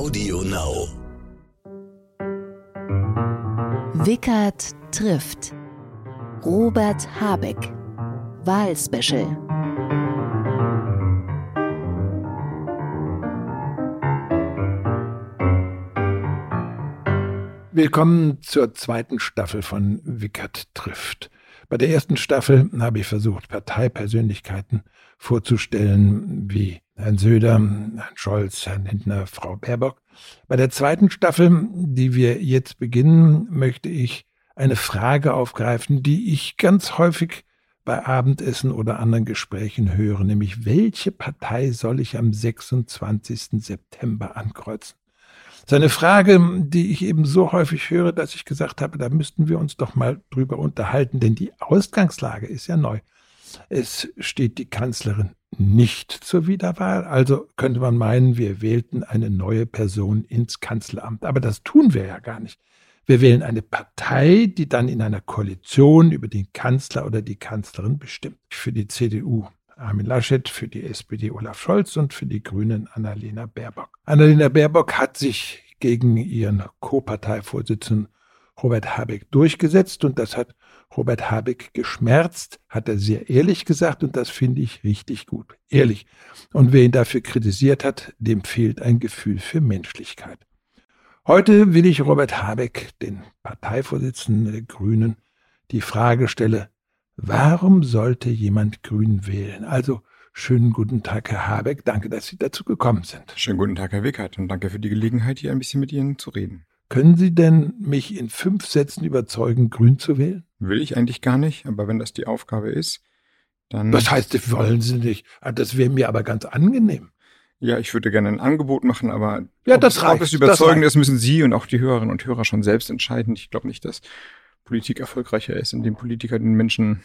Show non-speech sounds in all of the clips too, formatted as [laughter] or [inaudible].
Audio Now. Wickert trifft. Robert Habeck. Wahlspecial. Willkommen zur zweiten Staffel von Wickert trifft. Bei der ersten Staffel habe ich versucht, Parteipersönlichkeiten vorzustellen, wie Herrn Söder, Herrn Scholz, Herrn Lindner, Frau Baerbock. Bei der zweiten Staffel, die wir jetzt beginnen, möchte ich eine Frage aufgreifen, die ich ganz häufig bei Abendessen oder anderen Gesprächen höre, nämlich welche Partei soll ich am 26. September ankreuzen? Das ist eine Frage, die ich eben so häufig höre, dass ich gesagt habe, da müssten wir uns doch mal drüber unterhalten, denn die Ausgangslage ist ja neu. Es steht die Kanzlerin nicht zur Wiederwahl, also könnte man meinen, wir wählten eine neue Person ins Kanzleramt. Aber das tun wir ja gar nicht. Wir wählen eine Partei, die dann in einer Koalition über den Kanzler oder die Kanzlerin bestimmt. Für die CDU Armin Laschet, für die SPD Olaf Scholz und für die Grünen Annalena Baerbock. Annalena Baerbock hat sich gegen ihren Co-Parteivorsitzenden Robert Habeck durchgesetzt und das hat Robert Habeck geschmerzt, hat er sehr ehrlich gesagt und das finde ich richtig gut. Ehrlich. Und wer ihn dafür kritisiert hat, dem fehlt ein Gefühl für Menschlichkeit. Heute will ich Robert Habeck, den Parteivorsitzenden der Grünen, die Frage stellen, Warum sollte jemand Grün wählen? Also schönen guten Tag, Herr Habeck. Danke, dass Sie dazu gekommen sind. Schönen guten Tag, Herr Wickert, und danke für die Gelegenheit, hier ein bisschen mit Ihnen zu reden. Können Sie denn mich in fünf Sätzen überzeugen, Grün zu wählen? Will ich eigentlich gar nicht, aber wenn das die Aufgabe ist, dann. Was heißt, das wollen Sie nicht? Ah, das wäre mir aber ganz angenehm. Ja, ich würde gerne ein Angebot machen, aber ja, das ob, reicht, ob es überzeugend ist, müssen Sie und auch die Hörerinnen und Hörer schon selbst entscheiden. Ich glaube nicht, dass Politik erfolgreicher ist, indem Politiker den Menschen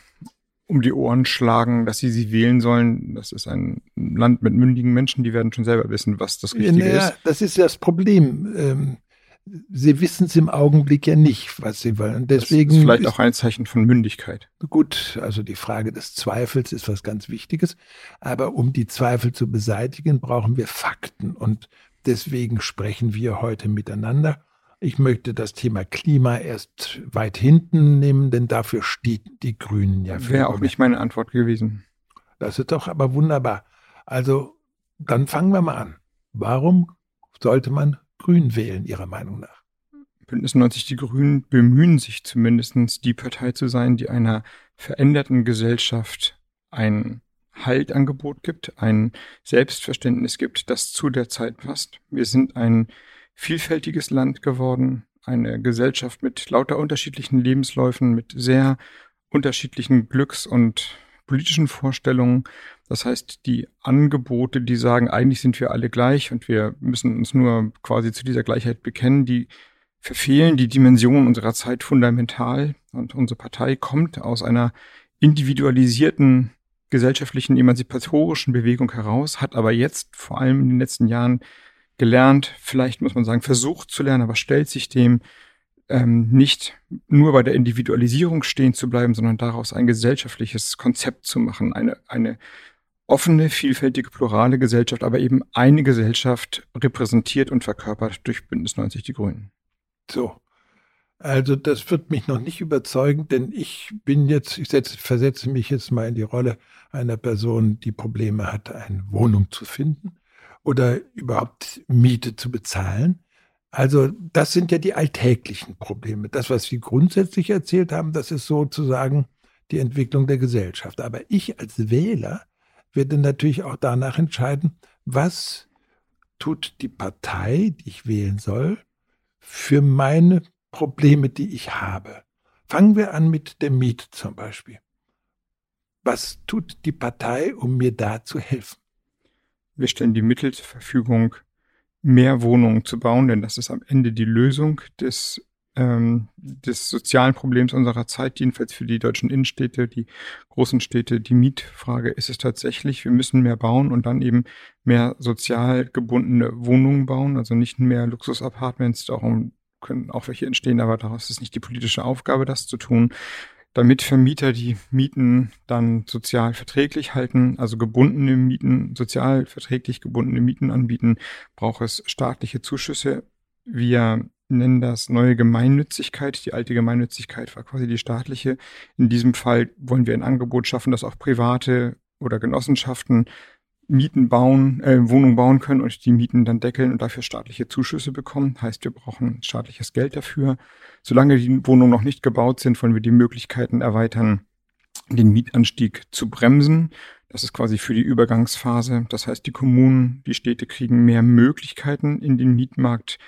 um die Ohren schlagen, dass sie sie wählen sollen. Das ist ein Land mit mündigen Menschen, die werden schon selber wissen, was das Richtige naja, ist. Das ist das Problem. Ähm, sie wissen es im Augenblick ja nicht, was sie wollen. Deswegen das ist vielleicht auch ein Zeichen von Mündigkeit. Gut, also die Frage des Zweifels ist was ganz Wichtiges. Aber um die Zweifel zu beseitigen, brauchen wir Fakten. Und deswegen sprechen wir heute miteinander. Ich möchte das Thema Klima erst weit hinten nehmen, denn dafür steht die Grünen ja. Wäre auch nicht meine Antwort gewesen. Das ist doch aber wunderbar. Also, dann fangen wir mal an. Warum sollte man Grün wählen, Ihrer Meinung nach? Bündnis 90 Die Grünen bemühen sich zumindest, die Partei zu sein, die einer veränderten Gesellschaft ein Haltangebot gibt, ein Selbstverständnis gibt, das zu der Zeit passt. Wir sind ein vielfältiges Land geworden, eine Gesellschaft mit lauter unterschiedlichen Lebensläufen, mit sehr unterschiedlichen Glücks- und politischen Vorstellungen. Das heißt, die Angebote, die sagen, eigentlich sind wir alle gleich und wir müssen uns nur quasi zu dieser Gleichheit bekennen, die verfehlen die Dimension unserer Zeit fundamental. Und unsere Partei kommt aus einer individualisierten gesellschaftlichen emanzipatorischen Bewegung heraus, hat aber jetzt vor allem in den letzten Jahren gelernt, vielleicht muss man sagen, versucht zu lernen, aber stellt sich dem ähm, nicht nur bei der Individualisierung stehen zu bleiben, sondern daraus ein gesellschaftliches Konzept zu machen, eine, eine offene, vielfältige, plurale Gesellschaft, aber eben eine Gesellschaft repräsentiert und verkörpert durch Bündnis 90 Die Grünen. So. Also das wird mich noch nicht überzeugen, denn ich bin jetzt, ich setze, versetze mich jetzt mal in die Rolle einer Person, die Probleme hat, eine Wohnung zu finden oder überhaupt Miete zu bezahlen. Also das sind ja die alltäglichen Probleme. Das, was Sie grundsätzlich erzählt haben, das ist sozusagen die Entwicklung der Gesellschaft. Aber ich als Wähler werde natürlich auch danach entscheiden, was tut die Partei, die ich wählen soll, für meine Probleme, die ich habe. Fangen wir an mit der Miete zum Beispiel. Was tut die Partei, um mir da zu helfen? Wir stellen die Mittel zur Verfügung, mehr Wohnungen zu bauen, denn das ist am Ende die Lösung des, ähm, des sozialen Problems unserer Zeit, jedenfalls für die deutschen Innenstädte, die großen Städte. Die Mietfrage ist es tatsächlich, wir müssen mehr bauen und dann eben mehr sozial gebundene Wohnungen bauen, also nicht mehr Luxusapartments, darum können auch welche entstehen, aber daraus ist nicht die politische Aufgabe, das zu tun. damit Vermieter die Mieten dann sozial verträglich halten, also gebundene Mieten, sozial verträglich gebundene Mieten anbieten, braucht es staatliche Zuschüsse. Wir nennen das neue Gemeinnützigkeit. Die alte Gemeinnützigkeit war quasi die staatliche. In diesem Fall wollen wir ein Angebot schaffen, dass auch private oder Genossenschaften Mieten bauen, äh, Wohnungen bauen können und die Mieten dann deckeln und dafür staatliche Zuschüsse bekommen. Heißt, wir brauchen staatliches Geld dafür. Solange die Wohnungen noch nicht gebaut sind, wollen wir die Möglichkeiten erweitern, den Mietanstieg zu bremsen. Das ist quasi für die Übergangsphase. Das heißt, die Kommunen, die Städte kriegen mehr Möglichkeiten, in den Mietmarkt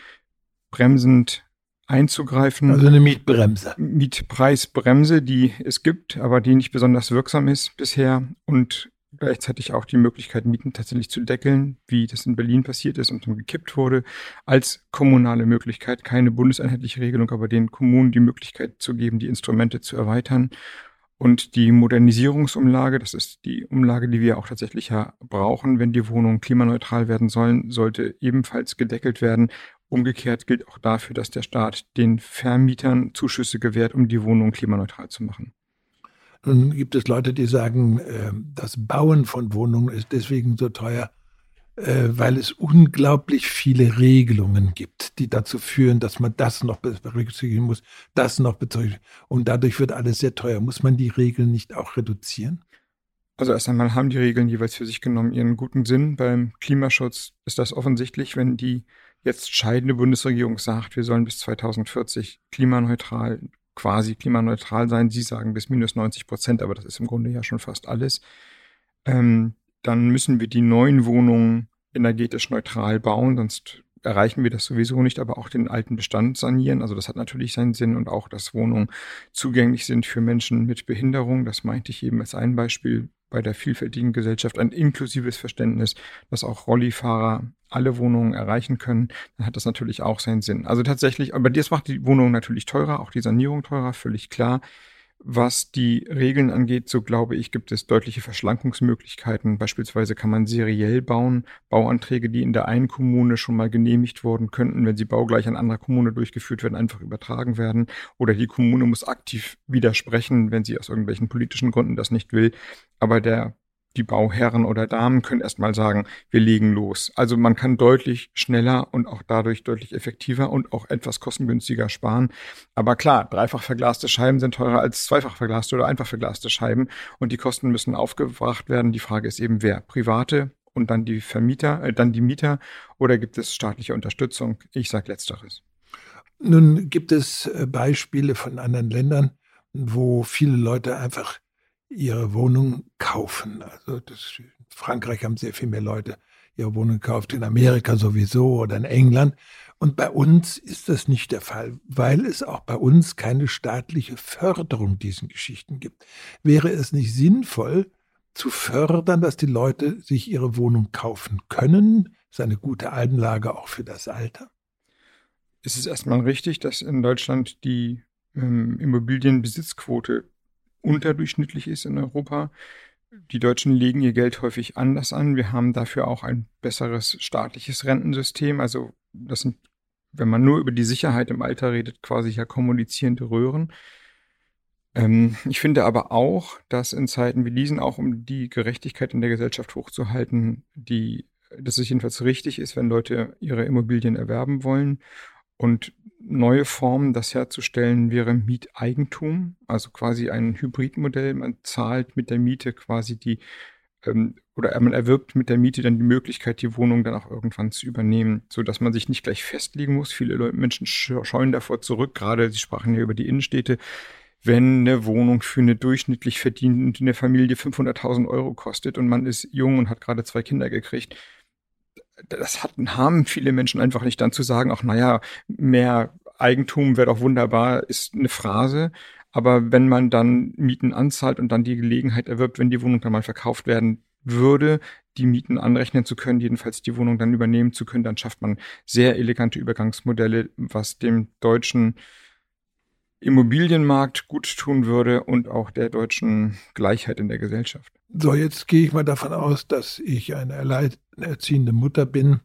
bremsend einzugreifen. Also eine Mietbremse. Mietpreisbremse, die es gibt, aber die nicht besonders wirksam ist bisher und gleichzeitig auch die Möglichkeit, Mieten tatsächlich zu deckeln, wie das in Berlin passiert ist und dann gekippt wurde, als kommunale Möglichkeit, keine bundeseinheitliche Regelung, aber den Kommunen die Möglichkeit zu geben, die Instrumente zu erweitern. Und die Modernisierungsumlage, das ist die Umlage, die wir auch tatsächlich ja brauchen, wenn die Wohnungen klimaneutral werden sollen, sollte ebenfalls gedeckelt werden. Umgekehrt gilt auch dafür, dass der Staat den Vermietern Zuschüsse gewährt, um die Wohnungen klimaneutral zu machen. Nun gibt es Leute, die sagen, äh, das Bauen von Wohnungen ist deswegen so teuer, äh, weil es unglaublich viele Regelungen gibt, die dazu führen, dass man das noch berücksichtigen muss, das noch bezeugen. Und dadurch wird alles sehr teuer. Muss man die Regeln nicht auch reduzieren? Also erst einmal haben die Regeln jeweils für sich genommen ihren guten Sinn. Beim Klimaschutz ist das offensichtlich, wenn die jetzt scheidende Bundesregierung sagt, wir sollen bis 2040 klimaneutral quasi klimaneutral sein. Sie sagen bis minus 90 Prozent, aber das ist im Grunde ja schon fast alles. Ähm, dann müssen wir die neuen Wohnungen energetisch neutral bauen, sonst erreichen wir das sowieso nicht, aber auch den alten Bestand sanieren. Also das hat natürlich seinen Sinn und auch, dass Wohnungen zugänglich sind für Menschen mit Behinderung. Das meinte ich eben als ein Beispiel bei der vielfältigen Gesellschaft ein inklusives Verständnis, dass auch Rollifahrer alle Wohnungen erreichen können, dann hat das natürlich auch seinen Sinn. Also tatsächlich, aber das macht die Wohnung natürlich teurer, auch die Sanierung teurer, völlig klar. Was die Regeln angeht, so glaube ich, gibt es deutliche Verschlankungsmöglichkeiten. Beispielsweise kann man seriell bauen. Bauanträge, die in der einen Kommune schon mal genehmigt wurden, könnten, wenn sie baugleich an anderer Kommune durchgeführt werden, einfach übertragen werden. Oder die Kommune muss aktiv widersprechen, wenn sie aus irgendwelchen politischen Gründen das nicht will. Aber der die Bauherren oder Damen können erstmal sagen, wir legen los. Also man kann deutlich schneller und auch dadurch deutlich effektiver und auch etwas kostengünstiger sparen. Aber klar, dreifach verglaste Scheiben sind teurer als zweifach verglaste oder einfach verglaste Scheiben und die Kosten müssen aufgebracht werden. Die Frage ist eben, wer? Private und dann die Vermieter, äh, dann die Mieter oder gibt es staatliche Unterstützung? Ich sage letzteres. Nun gibt es äh, Beispiele von anderen Ländern, wo viele Leute einfach ihre Wohnung kaufen. Also das, in Frankreich haben sehr viel mehr Leute ihre Wohnung gekauft, in Amerika sowieso oder in England. Und bei uns ist das nicht der Fall, weil es auch bei uns keine staatliche Förderung diesen Geschichten gibt. Wäre es nicht sinnvoll, zu fördern, dass die Leute sich ihre Wohnung kaufen können? Ist eine gute Einlage auch für das Alter. Es ist erstmal richtig, dass in Deutschland die ähm, Immobilienbesitzquote unterdurchschnittlich ist in Europa. Die Deutschen legen ihr Geld häufig anders an. Wir haben dafür auch ein besseres staatliches Rentensystem. Also das sind, wenn man nur über die Sicherheit im Alter redet, quasi ja kommunizierende Röhren. Ähm, ich finde aber auch, dass in Zeiten wie diesen, auch um die Gerechtigkeit in der Gesellschaft hochzuhalten, die, dass es jedenfalls richtig ist, wenn Leute ihre Immobilien erwerben wollen und neue Formen, das herzustellen, wäre Mieteigentum, also quasi ein Hybridmodell. Man zahlt mit der Miete quasi die, ähm, oder man erwirbt mit der Miete dann die Möglichkeit, die Wohnung dann auch irgendwann zu übernehmen, so dass man sich nicht gleich festlegen muss. Viele Menschen scheuen davor zurück, gerade Sie sprachen ja über die Innenstädte. Wenn eine Wohnung für eine durchschnittlich verdienende Familie 500.000 Euro kostet und man ist jung und hat gerade zwei Kinder gekriegt, das hatten, haben viele Menschen einfach nicht dann zu sagen, ach naja, mehr Eigentum wäre doch wunderbar, ist eine Phrase. Aber wenn man dann Mieten anzahlt und dann die Gelegenheit erwirbt, wenn die Wohnung dann mal verkauft werden würde, die Mieten anrechnen zu können, jedenfalls die Wohnung dann übernehmen zu können, dann schafft man sehr elegante Übergangsmodelle, was dem deutschen Immobilienmarkt gut tun würde und auch der deutschen Gleichheit in der Gesellschaft. So, jetzt gehe ich mal davon aus, dass ich eine alleinerziehende Mutter bin,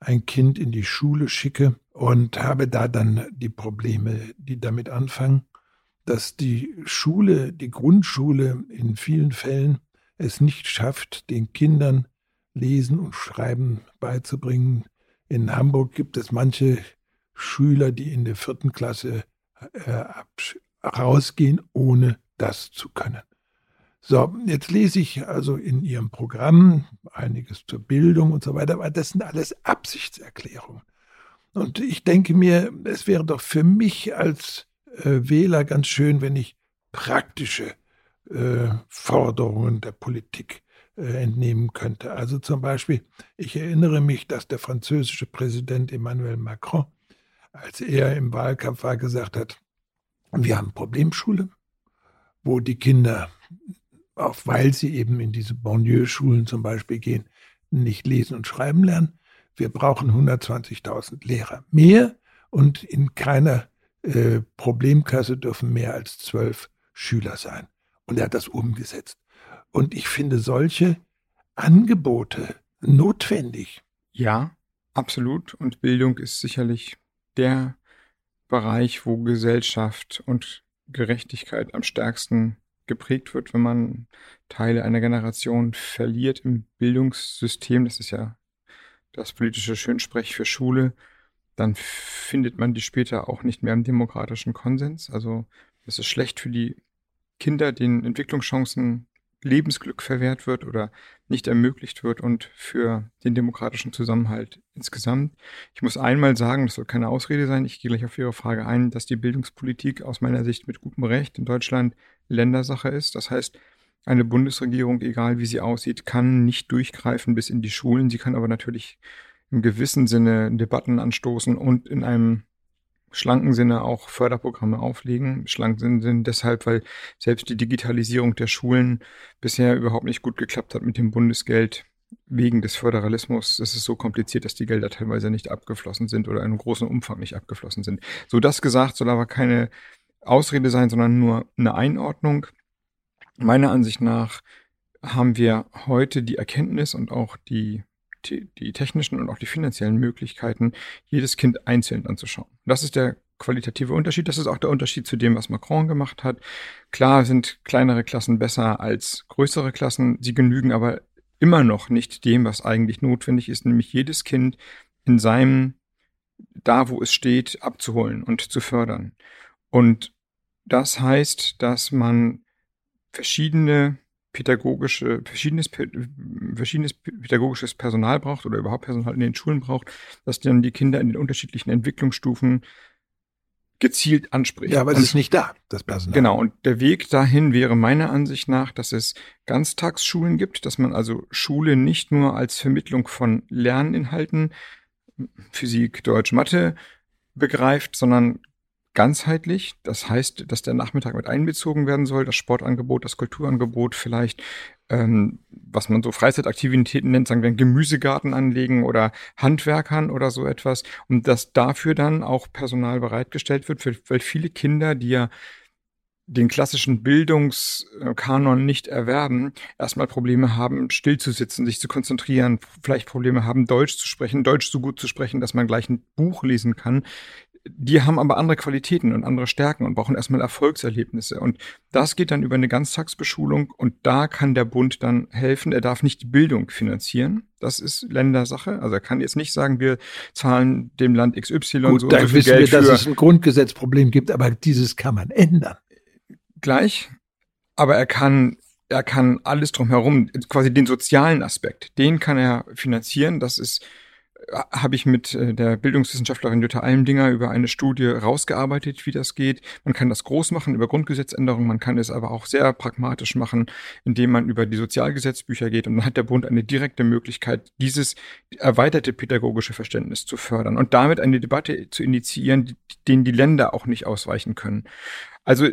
ein Kind in die Schule schicke und habe da dann die Probleme, die damit anfangen. dass die Schule, die Grundschule in vielen Fällen es nicht schafft, den Kindern Lesen und Schreiben beizubringen. In Hamburg gibt es manche Schüler, die in der vierten Klasse äh, rausgehen, ohne das zu können. So, jetzt lese ich also in Ihrem Programm einiges zur Bildung und so weiter, aber das sind alles Absichtserklärungen. Und ich denke mir, es wäre doch für mich als äh, Wähler ganz schön, wenn ich praktische äh, Forderungen der Politik äh, entnehmen könnte. Also zum Beispiel, ich erinnere mich, dass der französische Präsident Emmanuel Macron, als er im Wahlkampf war, gesagt hat, wir haben Problemschule, wo die Kinder, auch weil sie eben in diese Banlieue-Schulen zum Beispiel gehen, nicht lesen und schreiben lernen. Wir brauchen 120.000 Lehrer mehr und in keiner äh, Problemklasse dürfen mehr als zwölf Schüler sein. Und er hat das umgesetzt. Und ich finde solche Angebote notwendig. Ja, absolut. Und Bildung ist sicherlich der Bereich, wo Gesellschaft und Gerechtigkeit am stärksten geprägt wird, wenn man Teile einer Generation verliert im Bildungssystem. Das ist ja das politische Schönsprech für Schule. Dann findet man die später auch nicht mehr im demokratischen Konsens. Also es ist schlecht für die Kinder, denen Entwicklungschancen Lebensglück verwehrt wird oder nicht ermöglicht wird und für den demokratischen Zusammenhalt insgesamt. Ich muss einmal sagen, das soll keine Ausrede sein, ich gehe gleich auf Ihre Frage ein, dass die Bildungspolitik aus meiner Sicht mit gutem Recht in Deutschland Ländersache ist. Das heißt, eine Bundesregierung, egal wie sie aussieht, kann nicht durchgreifen bis in die Schulen. Sie kann aber natürlich im gewissen Sinne Debatten anstoßen und in einem schlanken Sinne auch Förderprogramme auflegen. Schlanken sind deshalb, weil selbst die Digitalisierung der Schulen bisher überhaupt nicht gut geklappt hat mit dem Bundesgeld wegen des Föderalismus. Es ist so kompliziert, dass die Gelder teilweise nicht abgeflossen sind oder in einem großen Umfang nicht abgeflossen sind. So das gesagt soll aber keine Ausrede sein, sondern nur eine Einordnung. Meiner Ansicht nach haben wir heute die Erkenntnis und auch die die technischen und auch die finanziellen Möglichkeiten, jedes Kind einzeln anzuschauen. Das ist der qualitative Unterschied. Das ist auch der Unterschied zu dem, was Macron gemacht hat. Klar sind kleinere Klassen besser als größere Klassen. Sie genügen aber immer noch nicht dem, was eigentlich notwendig ist, nämlich jedes Kind in seinem, da wo es steht, abzuholen und zu fördern. Und das heißt, dass man verschiedene pädagogische, verschiedenes, verschiedenes pädagogisches Personal braucht oder überhaupt Personal in den Schulen braucht, dass dann die Kinder in den unterschiedlichen Entwicklungsstufen gezielt anspricht. Ja, aber es ist nicht da, das Personal. Genau, und der Weg dahin wäre meiner Ansicht nach, dass es Ganztagsschulen gibt, dass man also Schule nicht nur als Vermittlung von Lerninhalten, Physik, Deutsch, Mathe begreift, sondern ganzheitlich. Das heißt, dass der Nachmittag mit einbezogen werden soll, das Sportangebot, das Kulturangebot, vielleicht, ähm, was man so Freizeitaktivitäten nennt, sagen wir einen Gemüsegarten anlegen oder Handwerkern oder so etwas. Und dass dafür dann auch Personal bereitgestellt wird, weil viele Kinder, die ja den klassischen Bildungskanon nicht erwerben, erstmal Probleme haben, still zu sitzen, sich zu konzentrieren, vielleicht Probleme haben, Deutsch zu sprechen, Deutsch so gut zu sprechen, dass man gleich ein Buch lesen kann die haben aber andere Qualitäten und andere Stärken und brauchen erstmal Erfolgserlebnisse. Und das geht dann über eine Ganztagsbeschulung und da kann der Bund dann helfen. Er darf nicht die Bildung finanzieren. Das ist Ländersache. Also er kann jetzt nicht sagen, wir zahlen dem Land XY Gut, so, da so wissen Geld wir, dass es ein Grundgesetzproblem gibt, aber dieses kann man ändern. Gleich. Aber er kann er kann alles drumherum, quasi den sozialen Aspekt, den kann er finanzieren. Das ist habe ich mit äh, der Bildungswissenschaftlerin Jutta Almdinger über eine Studie rausgearbeitet, wie das geht. Man kann das groß machen über Grundgesetzänderungen, man kann es aber auch sehr pragmatisch machen, indem man über die Sozialgesetzbücher geht und dann hat der Bund eine direkte Möglichkeit, dieses erweiterte pädagogische Verständnis zu fördern und damit eine Debatte zu initiieren, denen die Länder auch nicht ausweichen können. Also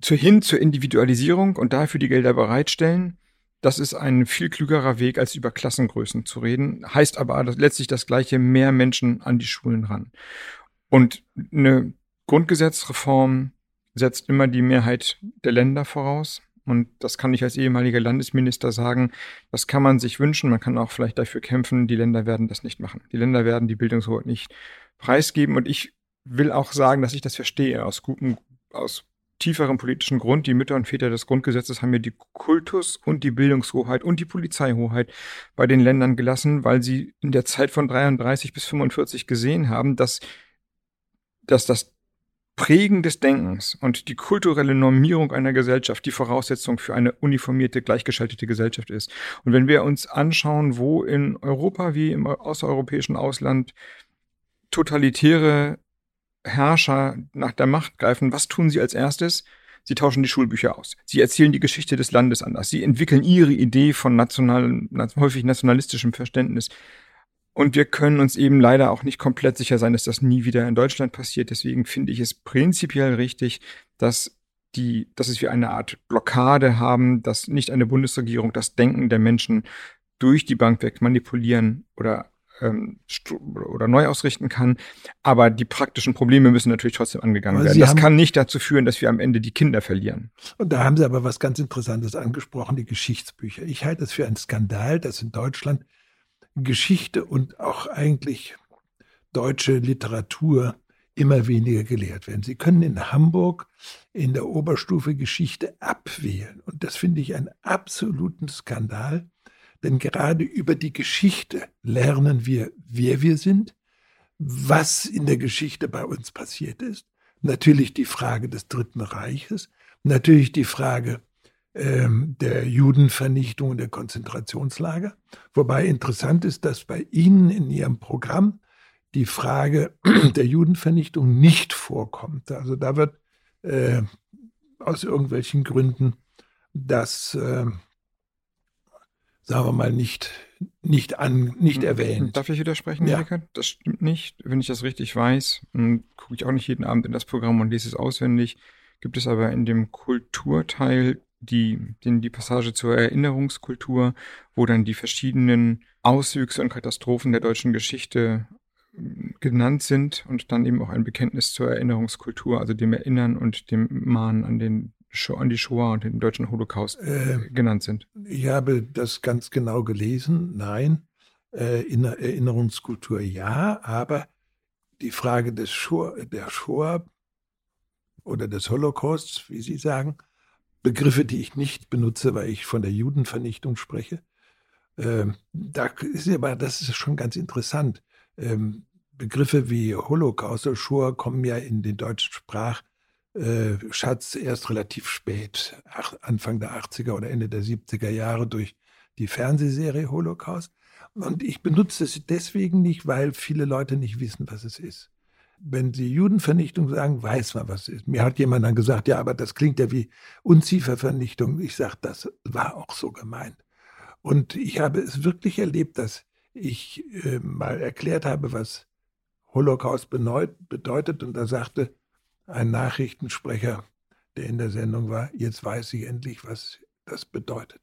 zu hin zur Individualisierung und dafür die Gelder bereitstellen das ist ein viel klügerer Weg, als über Klassengrößen zu reden. Heißt aber letztlich das gleiche, mehr Menschen an die Schulen ran. Und eine Grundgesetzreform setzt immer die Mehrheit der Länder voraus. Und das kann ich als ehemaliger Landesminister sagen. Das kann man sich wünschen. Man kann auch vielleicht dafür kämpfen. Die Länder werden das nicht machen. Die Länder werden die Bildungshoheit nicht preisgeben. Und ich will auch sagen, dass ich das verstehe aus gutem, aus tieferen politischen Grund. Die Mütter und Väter des Grundgesetzes haben ja die Kultus- und die Bildungshoheit und die Polizeihoheit bei den Ländern gelassen, weil sie in der Zeit von 33 bis 45 gesehen haben, dass, dass das Prägen des Denkens und die kulturelle Normierung einer Gesellschaft die Voraussetzung für eine uniformierte, gleichgeschaltete Gesellschaft ist. Und wenn wir uns anschauen, wo in Europa wie im außereuropäischen Ausland totalitäre Herrscher nach der Macht greifen, was tun sie als erstes? Sie tauschen die Schulbücher aus. Sie erzählen die Geschichte des Landes anders. Sie entwickeln ihre Idee von nationalen, häufig nationalistischem Verständnis. Und wir können uns eben leider auch nicht komplett sicher sein, dass das nie wieder in Deutschland passiert. Deswegen finde ich es prinzipiell richtig, dass die, dass wir eine Art Blockade haben, dass nicht eine Bundesregierung das Denken der Menschen durch die Bank weg manipulieren oder ähm, oder neu ausrichten kann. Aber die praktischen Probleme müssen natürlich trotzdem angegangen aber werden. Sie das kann nicht dazu führen, dass wir am Ende die Kinder verlieren. Und da haben Sie aber was ganz Interessantes angesprochen, die Geschichtsbücher. Ich halte es für einen Skandal, dass in Deutschland Geschichte und auch eigentlich deutsche Literatur immer weniger gelehrt werden. Sie können in Hamburg in der Oberstufe Geschichte abwählen. Und das finde ich einen absoluten Skandal, denn gerade über die Geschichte lernen wir, wer wir sind, was in der Geschichte bei uns passiert ist. Natürlich die Frage des Dritten Reiches, natürlich die Frage ähm, der Judenvernichtung und der Konzentrationslager. Wobei interessant ist, dass bei Ihnen in Ihrem Programm die Frage [clears throat] der Judenvernichtung nicht vorkommt. Also da wird äh, aus irgendwelchen Gründen das, äh, sagen wir mal, nicht, nicht, an, nicht hm, erwähnt. Darf ich widersprechen, ja. Erika? Das stimmt nicht. Wenn ich das richtig weiß, gucke ich auch nicht jeden Abend in das Programm und lese es auswendig. Gibt es aber in dem Kulturteil die, den, die Passage zur Erinnerungskultur, wo dann die verschiedenen Auswüchse und Katastrophen der deutschen Geschichte ähm, genannt sind und dann eben auch ein Bekenntnis zur Erinnerungskultur, also dem Erinnern und dem Mahnen an den an die Shoah und den deutschen Holocaust äh, genannt sind. Ich habe das ganz genau gelesen. Nein, äh, in der Erinnerungskultur ja, aber die Frage des Shoah, der Shoah oder des Holocausts, wie Sie sagen, Begriffe, die ich nicht benutze, weil ich von der Judenvernichtung spreche. Ähm, da ist aber, das ist schon ganz interessant. Ähm, Begriffe wie Holocaust oder Shoah kommen ja in den deutschen Sprachschatz äh, erst relativ spät, Anfang der 80er oder Ende der 70er Jahre durch die Fernsehserie Holocaust. Und ich benutze es deswegen nicht, weil viele Leute nicht wissen, was es ist wenn Sie Judenvernichtung sagen, weiß man, was es ist. Mir hat jemand dann gesagt, ja, aber das klingt ja wie Unziefervernichtung. Ich sage, das war auch so gemeint. Und ich habe es wirklich erlebt, dass ich äh, mal erklärt habe, was Holocaust bedeutet. Und da sagte ein Nachrichtensprecher, der in der Sendung war, jetzt weiß ich endlich, was das bedeutet.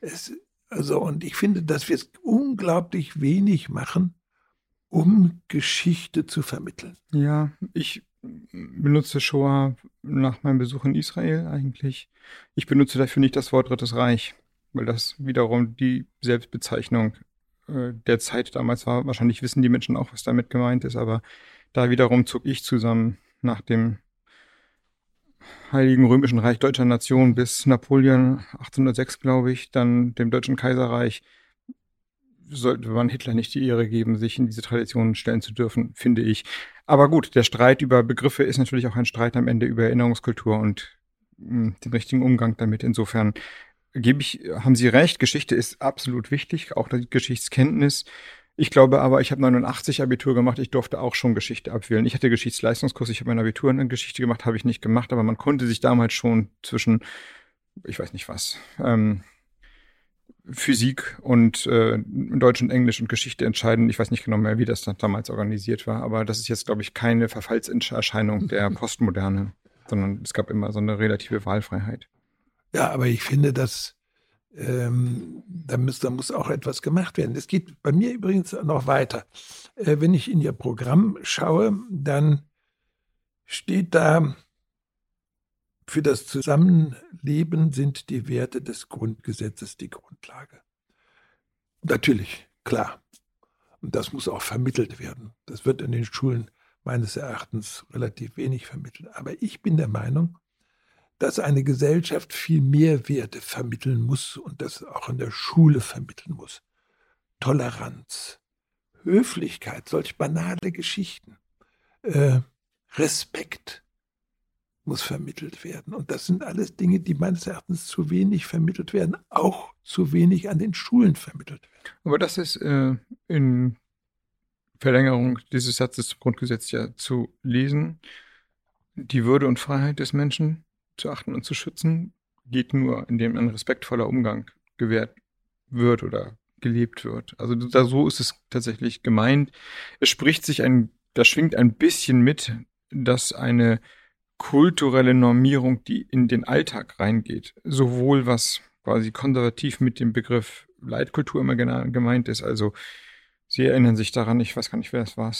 Es, also, und ich finde, dass wir es unglaublich wenig machen, um Geschichte zu vermitteln. Ja, ich benutze Shoah nach meinem Besuch in Israel eigentlich. Ich benutze dafür nicht das Wort Drittes Reich, weil das wiederum die Selbstbezeichnung äh, der Zeit damals war. Wahrscheinlich wissen die Menschen auch, was damit gemeint ist, aber da wiederum zog ich zusammen nach dem Heiligen Römischen Reich deutscher Nation bis Napoleon 1806, glaube ich, dann dem Deutschen Kaiserreich sollte man Hitler nicht die Ehre geben, sich in diese Tradition stellen zu dürfen, finde ich. Aber gut, der Streit über Begriffe ist natürlich auch ein Streit am Ende über Erinnerungskultur und hm, den richtigen Umgang damit. Insofern gebe ich, haben Sie recht, Geschichte ist absolut wichtig, auch die Geschichtskenntnis. Ich glaube aber, ich habe 89 Abitur gemacht, ich durfte auch schon Geschichte abwählen. Ich hatte Geschichtsleistungskurs, ich habe mein Abitur in Geschichte gemacht, habe ich nicht gemacht, aber man konnte sich damals schon zwischen, ich weiß nicht was, ähm, Physik und äh, Deutsch und Englisch und Geschichte entscheiden. Ich weiß nicht genau mehr, wie das damals organisiert war, aber das ist jetzt, glaube ich, keine Verfallserscheinung [laughs] der Postmoderne, sondern es gab immer so eine relative Wahlfreiheit. Ja, aber ich finde, dass ähm, da, muss, da muss auch etwas gemacht werden. Es geht bei mir übrigens noch weiter. Äh, wenn ich in Ihr Programm schaue, dann steht da, für das Zusammenleben sind die Werte des Grundgesetzes die Grundlage. Natürlich, klar. Und das muss auch vermittelt werden. Das wird in den Schulen meines Erachtens relativ wenig vermittelt. Aber ich bin der Meinung, dass eine Gesellschaft viel mehr Werte vermitteln muss und das auch in der Schule vermitteln muss. Toleranz, Höflichkeit, solch banale Geschichten, äh, Respekt muss vermittelt werden. Und das sind alles Dinge, die meines Erachtens zu wenig vermittelt werden, auch zu wenig an den Schulen vermittelt werden. Aber das ist äh, in Verlängerung dieses Satzes zum Grundgesetz ja zu lesen. Die Würde und Freiheit des Menschen zu achten und zu schützen, geht nur, indem ein respektvoller Umgang gewährt wird oder gelebt wird. Also da, so ist es tatsächlich gemeint. Es spricht sich ein, da schwingt ein bisschen mit, dass eine kulturelle Normierung, die in den Alltag reingeht, sowohl was quasi konservativ mit dem Begriff Leitkultur immer gemeint ist, also Sie erinnern sich daran, ich weiß gar nicht, wer es war,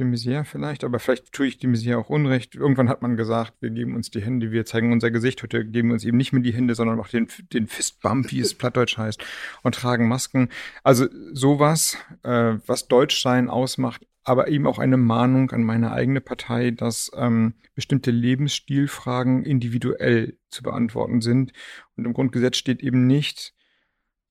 de, Maizière vielleicht, aber vielleicht tue ich de Maizière auch Unrecht. Irgendwann hat man gesagt, wir geben uns die Hände, wir zeigen unser Gesicht. Heute geben wir uns eben nicht mehr die Hände, sondern auch den, den Fistbump, wie es plattdeutsch heißt, und tragen Masken. Also sowas, äh, was Deutschsein ausmacht, aber eben auch eine Mahnung an meine eigene Partei, dass ähm, bestimmte Lebensstilfragen individuell zu beantworten sind. Und im Grundgesetz steht eben nicht,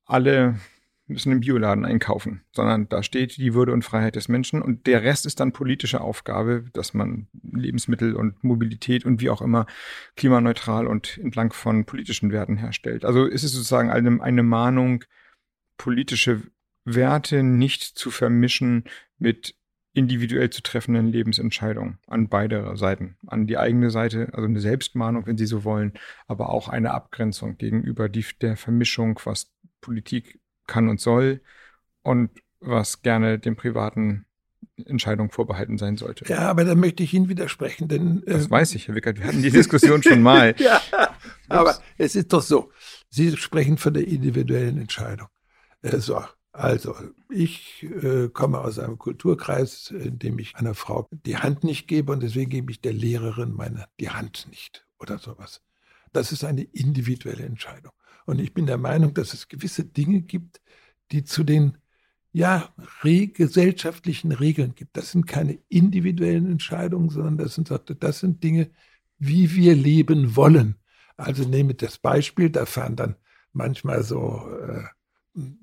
alle müssen im Bioladen einkaufen, sondern da steht die Würde und Freiheit des Menschen und der Rest ist dann politische Aufgabe, dass man Lebensmittel und Mobilität und wie auch immer klimaneutral und entlang von politischen Werten herstellt. Also ist es sozusagen eine, eine Mahnung, politische Werte nicht zu vermischen mit individuell zu treffenden Lebensentscheidungen an beide Seiten. An die eigene Seite, also eine Selbstmahnung, wenn Sie so wollen, aber auch eine Abgrenzung gegenüber die, der Vermischung, was Politik kann und soll und was gerne dem privaten Entscheidung vorbehalten sein sollte. Ja, aber da möchte ich Ihnen widersprechen, denn. Das äh, weiß ich, Herr Wickert. Wir hatten die Diskussion schon mal. [laughs] ja, aber es ist doch so. Sie sprechen von der individuellen Entscheidung. Äh, so, also, ich äh, komme aus einem Kulturkreis, in dem ich einer Frau die Hand nicht gebe und deswegen gebe ich der Lehrerin meine die Hand nicht oder sowas. Das ist eine individuelle Entscheidung. Und ich bin der Meinung, dass es gewisse Dinge gibt, die zu den ja, re gesellschaftlichen Regeln gibt. Das sind keine individuellen Entscheidungen, sondern das sind, das sind Dinge, wie wir leben wollen. Also nehme das Beispiel, da fahren dann manchmal so äh,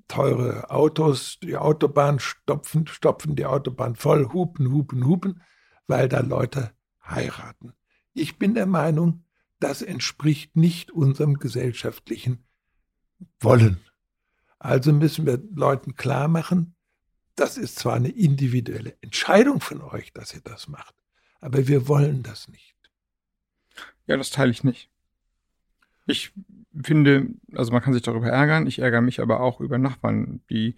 teure Autos, die Autobahn stopfen, stopfen die Autobahn voll, hupen, hupen, hupen, weil da Leute heiraten. Ich bin der Meinung, das entspricht nicht unserem gesellschaftlichen wollen. Also müssen wir Leuten klar machen, das ist zwar eine individuelle Entscheidung von euch, dass ihr das macht, aber wir wollen das nicht. Ja, das teile ich nicht. Ich finde, also man kann sich darüber ärgern, ich ärgere mich aber auch über Nachbarn, die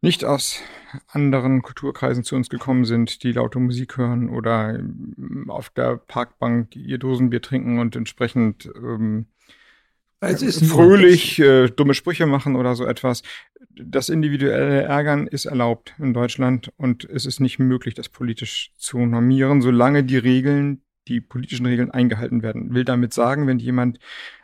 nicht aus anderen Kulturkreisen zu uns gekommen sind, die laute Musik hören oder auf der Parkbank ihr Dosenbier trinken und entsprechend ähm, ist fröhlich äh, dumme Sprüche machen oder so etwas. Das individuelle Ärgern ist erlaubt in Deutschland und es ist nicht möglich, das politisch zu normieren, solange die Regeln, die politischen Regeln eingehalten werden. Will damit sagen, wenn jemand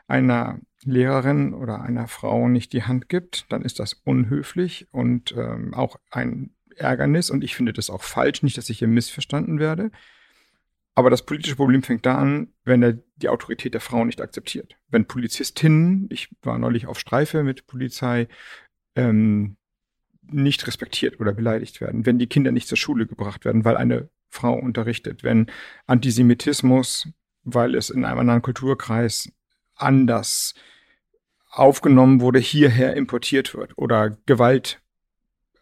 einer Lehrerin oder einer Frau nicht die Hand gibt, dann ist das unhöflich und ähm, auch ein Ärgernis und ich finde das auch falsch, nicht, dass ich hier missverstanden werde. Aber das politische Problem fängt da an, wenn er die Autorität der Frau nicht akzeptiert. Wenn Polizistinnen, ich war neulich auf Streife mit Polizei, ähm, nicht respektiert oder beleidigt werden, wenn die Kinder nicht zur Schule gebracht werden, weil eine Frau unterrichtet, wenn Antisemitismus, weil es in einem anderen Kulturkreis anders aufgenommen wurde, hierher importiert wird oder Gewalt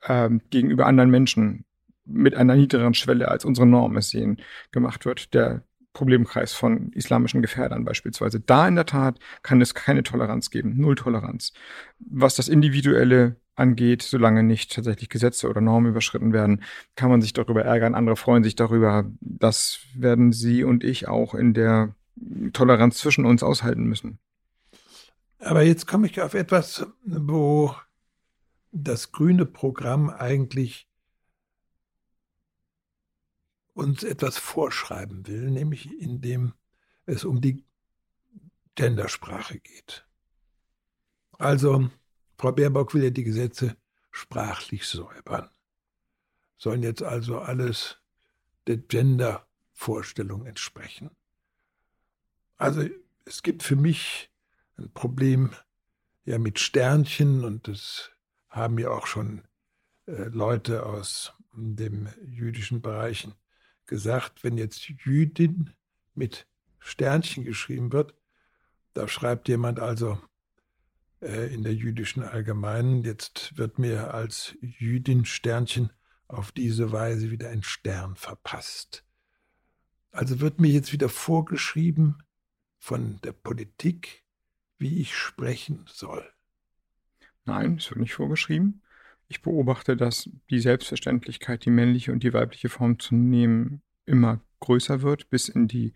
ähm, gegenüber anderen Menschen mit einer niedrigeren Schwelle als unsere Norm es sehen, gemacht wird. Der Problemkreis von islamischen Gefährdern beispielsweise. Da in der Tat kann es keine Toleranz geben, null Toleranz. Was das Individuelle angeht, solange nicht tatsächlich Gesetze oder Normen überschritten werden, kann man sich darüber ärgern. Andere freuen sich darüber. Das werden Sie und ich auch in der Toleranz zwischen uns aushalten müssen. Aber jetzt komme ich auf etwas, wo das grüne Programm eigentlich uns etwas vorschreiben will, nämlich indem es um die Gendersprache geht. Also, Frau Baerbock will ja die Gesetze sprachlich säubern. Sollen jetzt also alles der Gender-Vorstellung entsprechen. Also es gibt für mich ein Problem ja mit Sternchen und das haben ja auch schon äh, Leute aus dem jüdischen Bereichen gesagt, wenn jetzt Jüdin mit Sternchen geschrieben wird, da schreibt jemand also in der jüdischen Allgemeinen, jetzt wird mir als Jüdin Sternchen auf diese Weise wieder ein Stern verpasst. Also wird mir jetzt wieder vorgeschrieben von der Politik, wie ich sprechen soll. Nein, es wird nicht vorgeschrieben. Ich beobachte, dass die Selbstverständlichkeit, die männliche und die weibliche Form zu nehmen, immer größer wird, bis in die,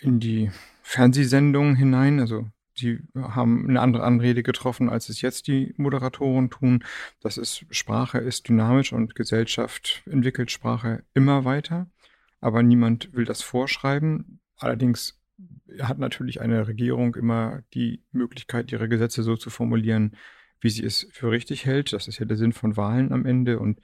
in die Fernsehsendungen hinein. Also sie haben eine andere Anrede getroffen, als es jetzt die Moderatoren tun. Das ist, Sprache ist dynamisch und Gesellschaft entwickelt Sprache immer weiter. Aber niemand will das vorschreiben. Allerdings hat natürlich eine Regierung immer die Möglichkeit, ihre Gesetze so zu formulieren, wie sie es für richtig hält. Das ist ja der Sinn von Wahlen am Ende. Und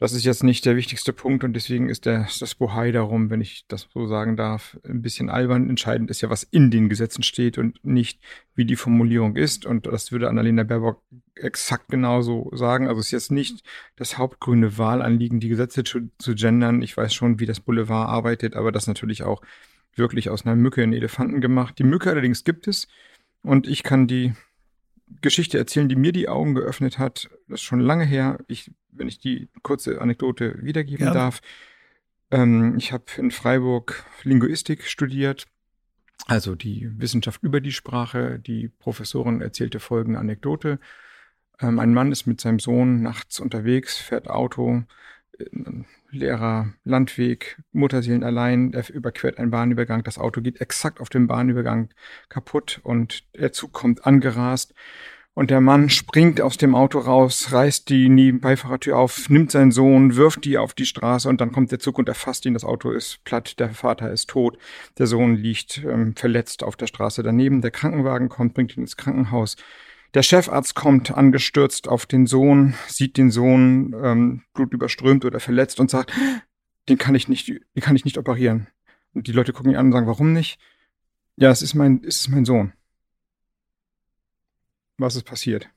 das ist jetzt nicht der wichtigste Punkt und deswegen ist der, das Bohai darum, wenn ich das so sagen darf, ein bisschen albern. Entscheidend ist ja, was in den Gesetzen steht und nicht, wie die Formulierung ist. Und das würde Annalena Baerbock exakt genauso sagen. Also es ist jetzt nicht das hauptgrüne Wahlanliegen, die Gesetze zu, zu gendern. Ich weiß schon, wie das Boulevard arbeitet, aber das natürlich auch wirklich aus einer Mücke einen Elefanten gemacht. Die Mücke allerdings gibt es und ich kann die Geschichte erzählen, die mir die Augen geöffnet hat. Das ist schon lange her. Ich, wenn ich die kurze Anekdote wiedergeben Gerne. darf. Ähm, ich habe in Freiburg Linguistik studiert, also die Wissenschaft über die Sprache. Die Professorin erzählte folgende Anekdote. Ähm, ein Mann ist mit seinem Sohn nachts unterwegs, fährt Auto, äh, leerer Landweg, Mutterseelen allein, er überquert einen Bahnübergang, das Auto geht exakt auf dem Bahnübergang kaputt und der Zug kommt angerast und der Mann springt aus dem Auto raus, reißt die Beifahrertür auf, nimmt seinen Sohn, wirft die auf die Straße und dann kommt der Zug und erfasst ihn. Das Auto ist platt, der Vater ist tot, der Sohn liegt ähm, verletzt auf der Straße daneben. Der Krankenwagen kommt, bringt ihn ins Krankenhaus. Der Chefarzt kommt angestürzt auf den Sohn, sieht den Sohn ähm, blutüberströmt oder verletzt und sagt, den kann ich nicht, den kann ich nicht operieren. Und die Leute gucken ihn an und sagen, warum nicht? Ja, es ist mein, es ist mein Sohn. Was ist passiert?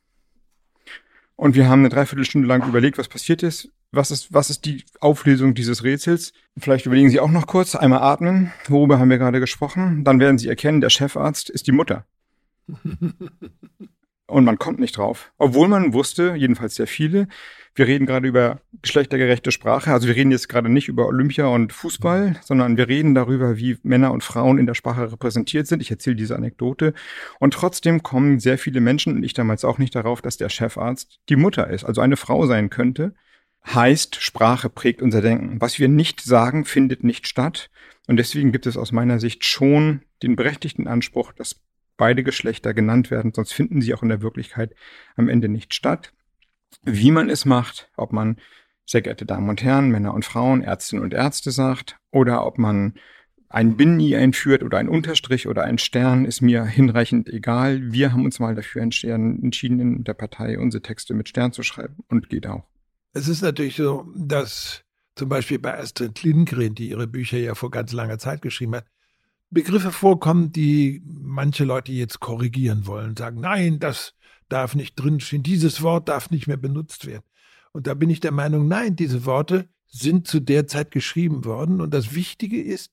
Und wir haben eine Dreiviertelstunde lang überlegt, was passiert ist. Was ist, was ist die Auflösung dieses Rätsels? Vielleicht überlegen Sie auch noch kurz, einmal atmen. Worüber haben wir gerade gesprochen? Dann werden Sie erkennen, der Chefarzt ist die Mutter. [laughs] Und man kommt nicht drauf. Obwohl man wusste, jedenfalls sehr viele, wir reden gerade über geschlechtergerechte Sprache. Also wir reden jetzt gerade nicht über Olympia und Fußball, sondern wir reden darüber, wie Männer und Frauen in der Sprache repräsentiert sind. Ich erzähle diese Anekdote. Und trotzdem kommen sehr viele Menschen, und ich damals auch nicht darauf, dass der Chefarzt die Mutter ist, also eine Frau sein könnte. Heißt, Sprache prägt unser Denken. Was wir nicht sagen, findet nicht statt. Und deswegen gibt es aus meiner Sicht schon den berechtigten Anspruch, dass beide Geschlechter genannt werden, sonst finden sie auch in der Wirklichkeit am Ende nicht statt. Wie man es macht, ob man sehr geehrte Damen und Herren, Männer und Frauen, Ärztinnen und Ärzte sagt, oder ob man ein Bin-I einführt oder ein Unterstrich oder ein Stern, ist mir hinreichend egal. Wir haben uns mal dafür entschieden, in der Partei unsere Texte mit Stern zu schreiben und geht auch. Es ist natürlich so, dass zum Beispiel bei Astrid Lindgren, die ihre Bücher ja vor ganz langer Zeit geschrieben hat, Begriffe vorkommen, die manche Leute jetzt korrigieren wollen, sagen, nein, das darf nicht drinstehen, dieses Wort darf nicht mehr benutzt werden. Und da bin ich der Meinung, nein, diese Worte sind zu der Zeit geschrieben worden. Und das Wichtige ist,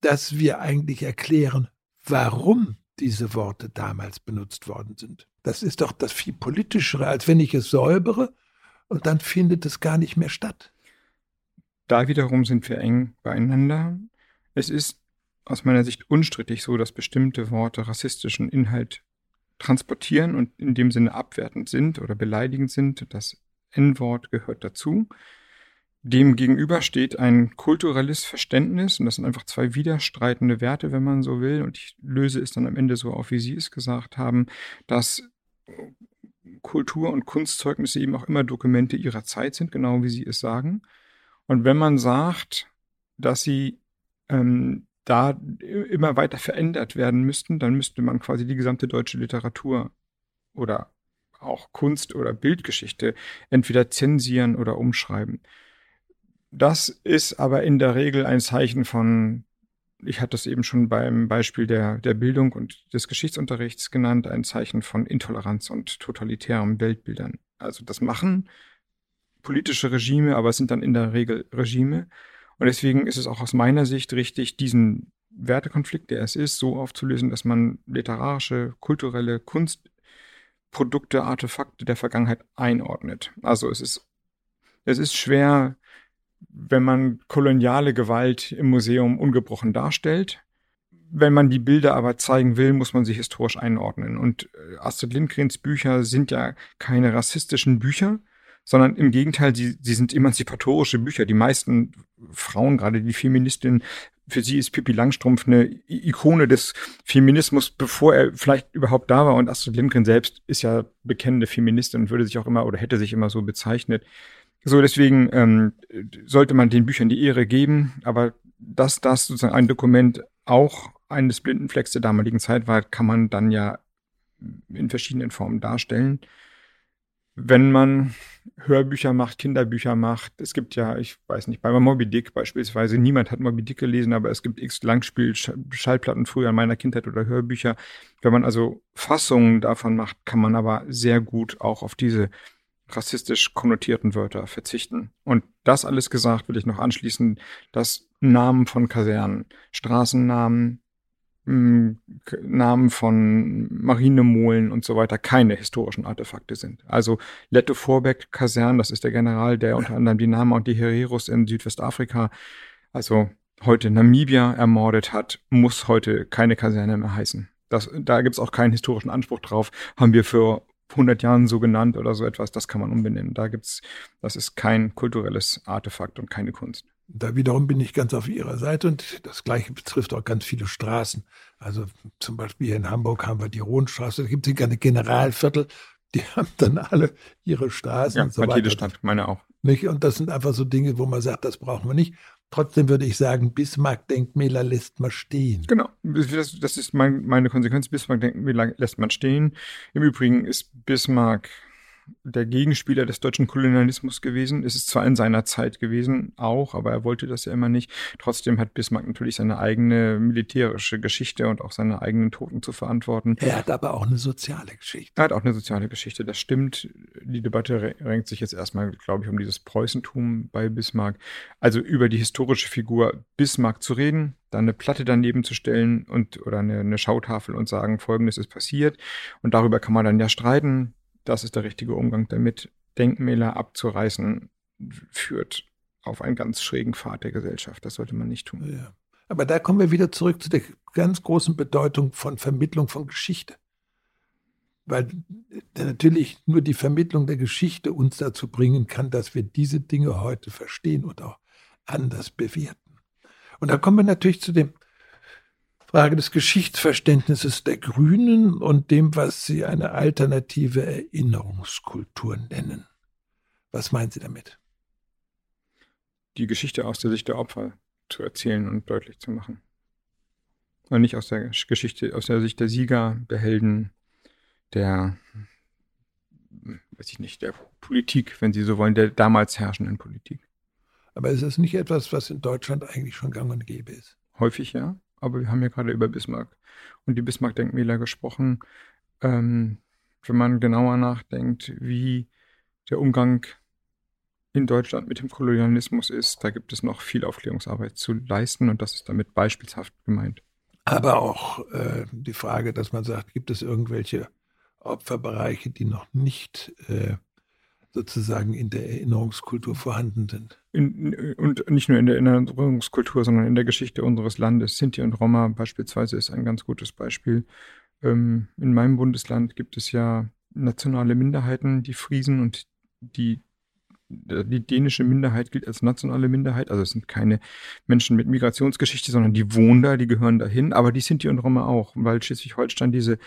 dass wir eigentlich erklären, warum diese Worte damals benutzt worden sind. Das ist doch das viel politischere, als wenn ich es säubere und dann findet es gar nicht mehr statt. Da wiederum sind wir eng beieinander. Es ist aus meiner Sicht unstrittig so, dass bestimmte Worte rassistischen Inhalt transportieren und in dem Sinne abwertend sind oder beleidigend sind. Das N-Wort gehört dazu. Dem gegenüber steht ein kulturelles Verständnis und das sind einfach zwei widerstreitende Werte, wenn man so will. Und ich löse es dann am Ende so auf, wie Sie es gesagt haben, dass Kultur- und Kunstzeugnisse eben auch immer Dokumente ihrer Zeit sind, genau wie Sie es sagen. Und wenn man sagt, dass sie ähm, da immer weiter verändert werden müssten, dann müsste man quasi die gesamte deutsche Literatur oder auch Kunst oder Bildgeschichte entweder zensieren oder umschreiben. Das ist aber in der Regel ein Zeichen von ich hatte es eben schon beim Beispiel der, der Bildung und des Geschichtsunterrichts genannt, ein Zeichen von Intoleranz und totalitären Weltbildern. Also das machen politische Regime, aber es sind dann in der Regel Regime. Und deswegen ist es auch aus meiner Sicht richtig, diesen Wertekonflikt, der es ist, so aufzulösen, dass man literarische, kulturelle Kunstprodukte, Artefakte der Vergangenheit einordnet. Also es ist, es ist schwer, wenn man koloniale Gewalt im Museum ungebrochen darstellt. Wenn man die Bilder aber zeigen will, muss man sie historisch einordnen. Und äh, Astrid Lindgrens Bücher sind ja keine rassistischen Bücher, sondern im Gegenteil, sie, sie sind emanzipatorische Bücher. Die meisten Frauen, gerade die Feministinnen, für sie ist Pippi Langstrumpf eine Ikone des Feminismus, bevor er vielleicht überhaupt da war. Und Astrid Lindgren selbst ist ja bekennende Feministin und würde sich auch immer oder hätte sich immer so bezeichnet. So, deswegen ähm, sollte man den Büchern die Ehre geben, aber dass das sozusagen ein Dokument auch eines Blindenflecks der damaligen Zeit war, kann man dann ja in verschiedenen Formen darstellen. Wenn man Hörbücher macht, Kinderbücher macht, es gibt ja, ich weiß nicht, bei Moby Dick beispielsweise, niemand hat Moby Dick gelesen, aber es gibt x Langspiel-Schallplatten früher in meiner Kindheit oder Hörbücher. Wenn man also Fassungen davon macht, kann man aber sehr gut auch auf diese rassistisch konnotierten Wörter verzichten. Und das alles gesagt, will ich noch anschließen, dass Namen von Kasernen, Straßennamen, Namen von Marinemolen und so weiter keine historischen Artefakte sind. Also Lette Vorbeck Kasern, das ist der General, der unter anderem die Nama und die Hereros in Südwestafrika, also heute Namibia ermordet hat, muss heute keine Kaserne mehr heißen. Das, da gibt es auch keinen historischen Anspruch drauf. Haben wir für 100 Jahren so genannt oder so etwas, das kann man umbenennen. Da gibt's, das ist kein kulturelles Artefakt und keine Kunst. Da wiederum bin ich ganz auf Ihrer Seite und das Gleiche betrifft auch ganz viele Straßen. Also zum Beispiel hier in Hamburg haben wir die Rohnstraße, da gibt es eine Generalviertel, die [laughs] haben dann alle ihre Straßen ja, und so weiter. jede Stadt, meine auch. Nicht? Und das sind einfach so Dinge, wo man sagt, das brauchen wir nicht. Trotzdem würde ich sagen, Bismarck-Denkmäler lässt man stehen. Genau, das, das ist mein, meine Konsequenz. Bismarck-Denkmäler lässt man stehen. Im Übrigen ist Bismarck der Gegenspieler des deutschen Kolonialismus gewesen. Es ist zwar in seiner Zeit gewesen, auch, aber er wollte das ja immer nicht. Trotzdem hat Bismarck natürlich seine eigene militärische Geschichte und auch seine eigenen Toten zu verantworten. Er hat aber auch eine soziale Geschichte. Er hat auch eine soziale Geschichte, das stimmt. Die Debatte renkt sich jetzt erstmal, glaube ich, um dieses Preußentum bei Bismarck. Also über die historische Figur Bismarck zu reden, dann eine Platte daneben zu stellen und oder eine, eine Schautafel und sagen, folgendes ist passiert. Und darüber kann man dann ja streiten das ist der richtige Umgang damit. Denkmäler abzureißen führt auf einen ganz schrägen Pfad der Gesellschaft. Das sollte man nicht tun. Ja. Aber da kommen wir wieder zurück zu der ganz großen Bedeutung von Vermittlung von Geschichte. Weil natürlich nur die Vermittlung der Geschichte uns dazu bringen kann, dass wir diese Dinge heute verstehen und auch anders bewerten. Und da kommen wir natürlich zu dem Frage des Geschichtsverständnisses der Grünen und dem, was Sie eine alternative Erinnerungskultur nennen. Was meinen Sie damit? Die Geschichte aus der Sicht der Opfer zu erzählen und deutlich zu machen. Und nicht aus der Geschichte, aus der Sicht der Sieger, der Helden, der, weiß ich nicht, der Politik, wenn Sie so wollen, der damals herrschenden Politik. Aber ist es nicht etwas, was in Deutschland eigentlich schon gang und gäbe ist? Häufig ja aber wir haben ja gerade über Bismarck und die Bismarck-Denkmäler gesprochen. Ähm, wenn man genauer nachdenkt, wie der Umgang in Deutschland mit dem Kolonialismus ist, da gibt es noch viel Aufklärungsarbeit zu leisten und das ist damit beispielshaft gemeint. Aber auch äh, die Frage, dass man sagt, gibt es irgendwelche Opferbereiche, die noch nicht äh, sozusagen in der Erinnerungskultur vorhanden sind. In, und nicht nur in der Erinnerungskultur, sondern in der Geschichte unseres Landes. Sinti und Roma beispielsweise ist ein ganz gutes Beispiel. Ähm, in meinem Bundesland gibt es ja nationale Minderheiten, die Friesen und die die dänische Minderheit gilt als nationale Minderheit, also es sind keine Menschen mit Migrationsgeschichte, sondern die wohnen da, die gehören dahin, aber die Sinti und Roma auch, weil Schleswig-Holstein diese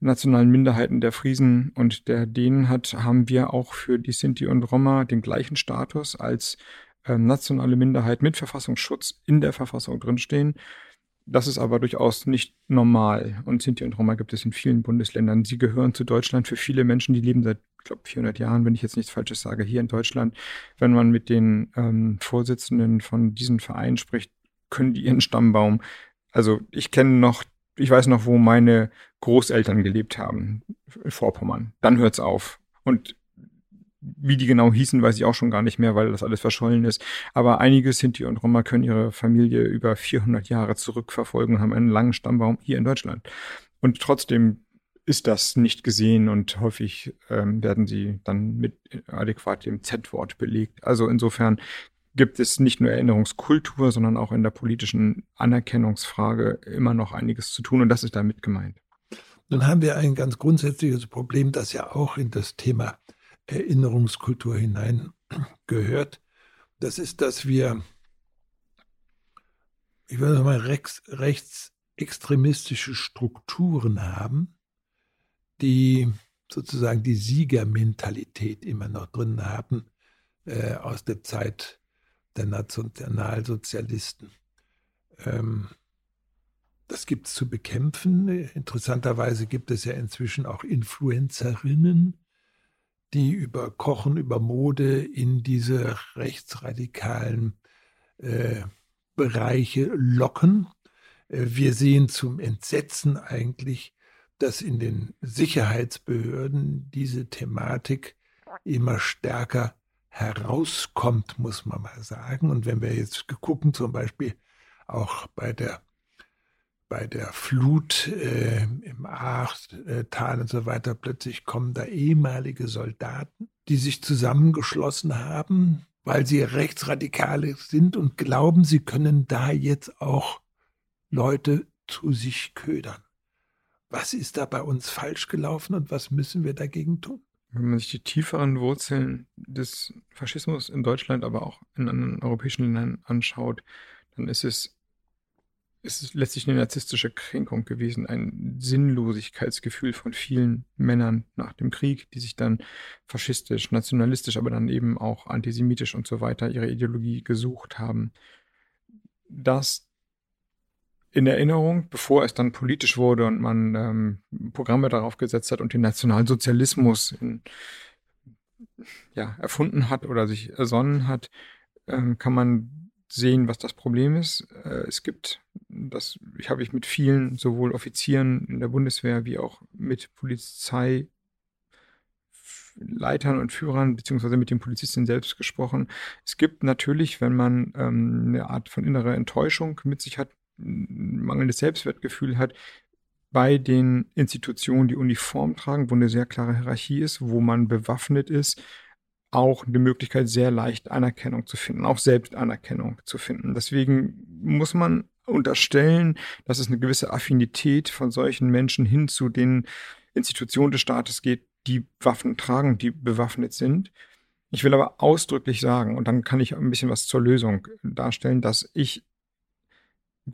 nationalen Minderheiten der Friesen und der Dänen hat, haben wir auch für die Sinti und Roma den gleichen Status als äh, nationale Minderheit mit Verfassungsschutz in der Verfassung drinstehen. Das ist aber durchaus nicht normal. Und Sinti und Roma gibt es in vielen Bundesländern. Sie gehören zu Deutschland für viele Menschen, die leben seit, ich glaube, 400 Jahren, wenn ich jetzt nichts Falsches sage, hier in Deutschland. Wenn man mit den ähm, Vorsitzenden von diesen Vereinen spricht, können die ihren Stammbaum. Also ich kenne noch, ich weiß noch, wo meine Großeltern gelebt haben, Vorpommern. Dann hört's auf. Und wie die genau hießen, weiß ich auch schon gar nicht mehr, weil das alles verschollen ist. Aber einige Sinti und Roma können ihre Familie über 400 Jahre zurückverfolgen und haben einen langen Stammbaum hier in Deutschland. Und trotzdem ist das nicht gesehen und häufig ähm, werden sie dann mit adäquat dem Z-Wort belegt. Also insofern gibt es nicht nur Erinnerungskultur, sondern auch in der politischen Anerkennungsfrage immer noch einiges zu tun und das ist damit gemeint. Nun haben wir ein ganz grundsätzliches Problem, das ja auch in das Thema Erinnerungskultur hineingehört. Das ist, dass wir, ich würde mal, rechts, rechtsextremistische Strukturen haben, die sozusagen die Siegermentalität immer noch drin haben äh, aus der Zeit der Nationalsozialisten. Ähm, das gibt es zu bekämpfen. Interessanterweise gibt es ja inzwischen auch Influencerinnen, die über Kochen, über Mode in diese rechtsradikalen äh, Bereiche locken. Äh, wir sehen zum Entsetzen eigentlich, dass in den Sicherheitsbehörden diese Thematik immer stärker herauskommt, muss man mal sagen. Und wenn wir jetzt gucken, zum Beispiel auch bei der bei der Flut äh, im Ahrtal und so weiter, plötzlich kommen da ehemalige Soldaten, die sich zusammengeschlossen haben, weil sie Rechtsradikale sind und glauben, sie können da jetzt auch Leute zu sich ködern. Was ist da bei uns falsch gelaufen und was müssen wir dagegen tun? Wenn man sich die tieferen Wurzeln des Faschismus in Deutschland, aber auch in anderen europäischen Ländern anschaut, dann ist es es ist letztlich eine narzisstische Kränkung gewesen, ein Sinnlosigkeitsgefühl von vielen Männern nach dem Krieg, die sich dann faschistisch, nationalistisch, aber dann eben auch antisemitisch und so weiter ihre Ideologie gesucht haben. Das in Erinnerung, bevor es dann politisch wurde und man ähm, Programme darauf gesetzt hat und den Nationalsozialismus in, ja, erfunden hat oder sich ersonnen hat, ähm, kann man sehen, was das Problem ist. Äh, es gibt, das habe ich mit vielen, sowohl Offizieren in der Bundeswehr wie auch mit Polizeileitern und Führern, beziehungsweise mit den Polizisten selbst gesprochen. Es gibt natürlich, wenn man ähm, eine Art von innerer Enttäuschung mit sich hat, mangelndes Selbstwertgefühl hat, bei den Institutionen, die Uniform tragen, wo eine sehr klare Hierarchie ist, wo man bewaffnet ist, auch eine Möglichkeit, sehr leicht Anerkennung zu finden, auch Selbstanerkennung zu finden. Deswegen muss man unterstellen, dass es eine gewisse Affinität von solchen Menschen hin zu den Institutionen des Staates geht, die Waffen tragen, die bewaffnet sind. Ich will aber ausdrücklich sagen, und dann kann ich ein bisschen was zur Lösung darstellen, dass ich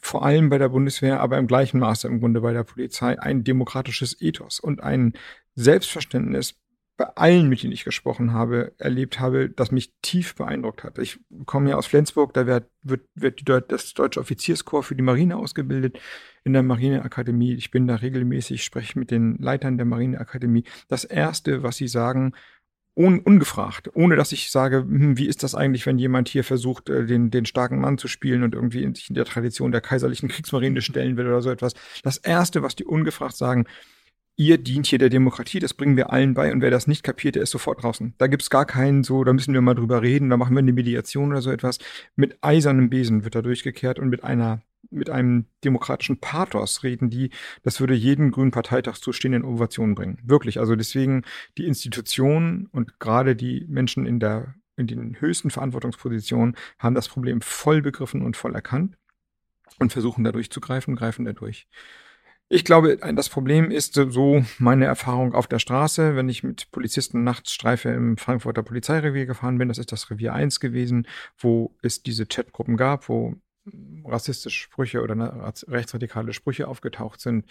vor allem bei der Bundeswehr, aber im gleichen Maße im Grunde bei der Polizei ein demokratisches Ethos und ein Selbstverständnis bei allen, mit denen ich gesprochen habe, erlebt habe, das mich tief beeindruckt hat. Ich komme ja aus Flensburg, da wird, wird, wird das deutsche Offizierskorps für die Marine ausgebildet in der Marineakademie. Ich bin da regelmäßig, spreche mit den Leitern der Marineakademie. Das Erste, was sie sagen, un, ungefragt, ohne dass ich sage, hm, wie ist das eigentlich, wenn jemand hier versucht, äh, den, den starken Mann zu spielen und irgendwie in, sich in der Tradition der kaiserlichen Kriegsmarine stellen will oder so etwas. Das Erste, was die ungefragt sagen, ihr dient hier der Demokratie, das bringen wir allen bei und wer das nicht kapiert, der ist sofort draußen. Da gibt's gar keinen so, da müssen wir mal drüber reden, da machen wir eine Mediation oder so etwas. Mit eisernem Besen wird da durchgekehrt und mit einer mit einem demokratischen Pathos reden die, das würde jeden grünen Parteitag zustehenden Ovationen bringen. Wirklich, also deswegen die Institutionen und gerade die Menschen in der in den höchsten Verantwortungspositionen haben das Problem voll begriffen und voll erkannt und versuchen da durchzugreifen, greifen da durch. Ich glaube, das Problem ist so meine Erfahrung auf der Straße, wenn ich mit Polizisten nachts Streife im Frankfurter Polizeirevier gefahren bin. Das ist das Revier 1 gewesen, wo es diese Chatgruppen gab, wo rassistische Sprüche oder rechtsradikale Sprüche aufgetaucht sind,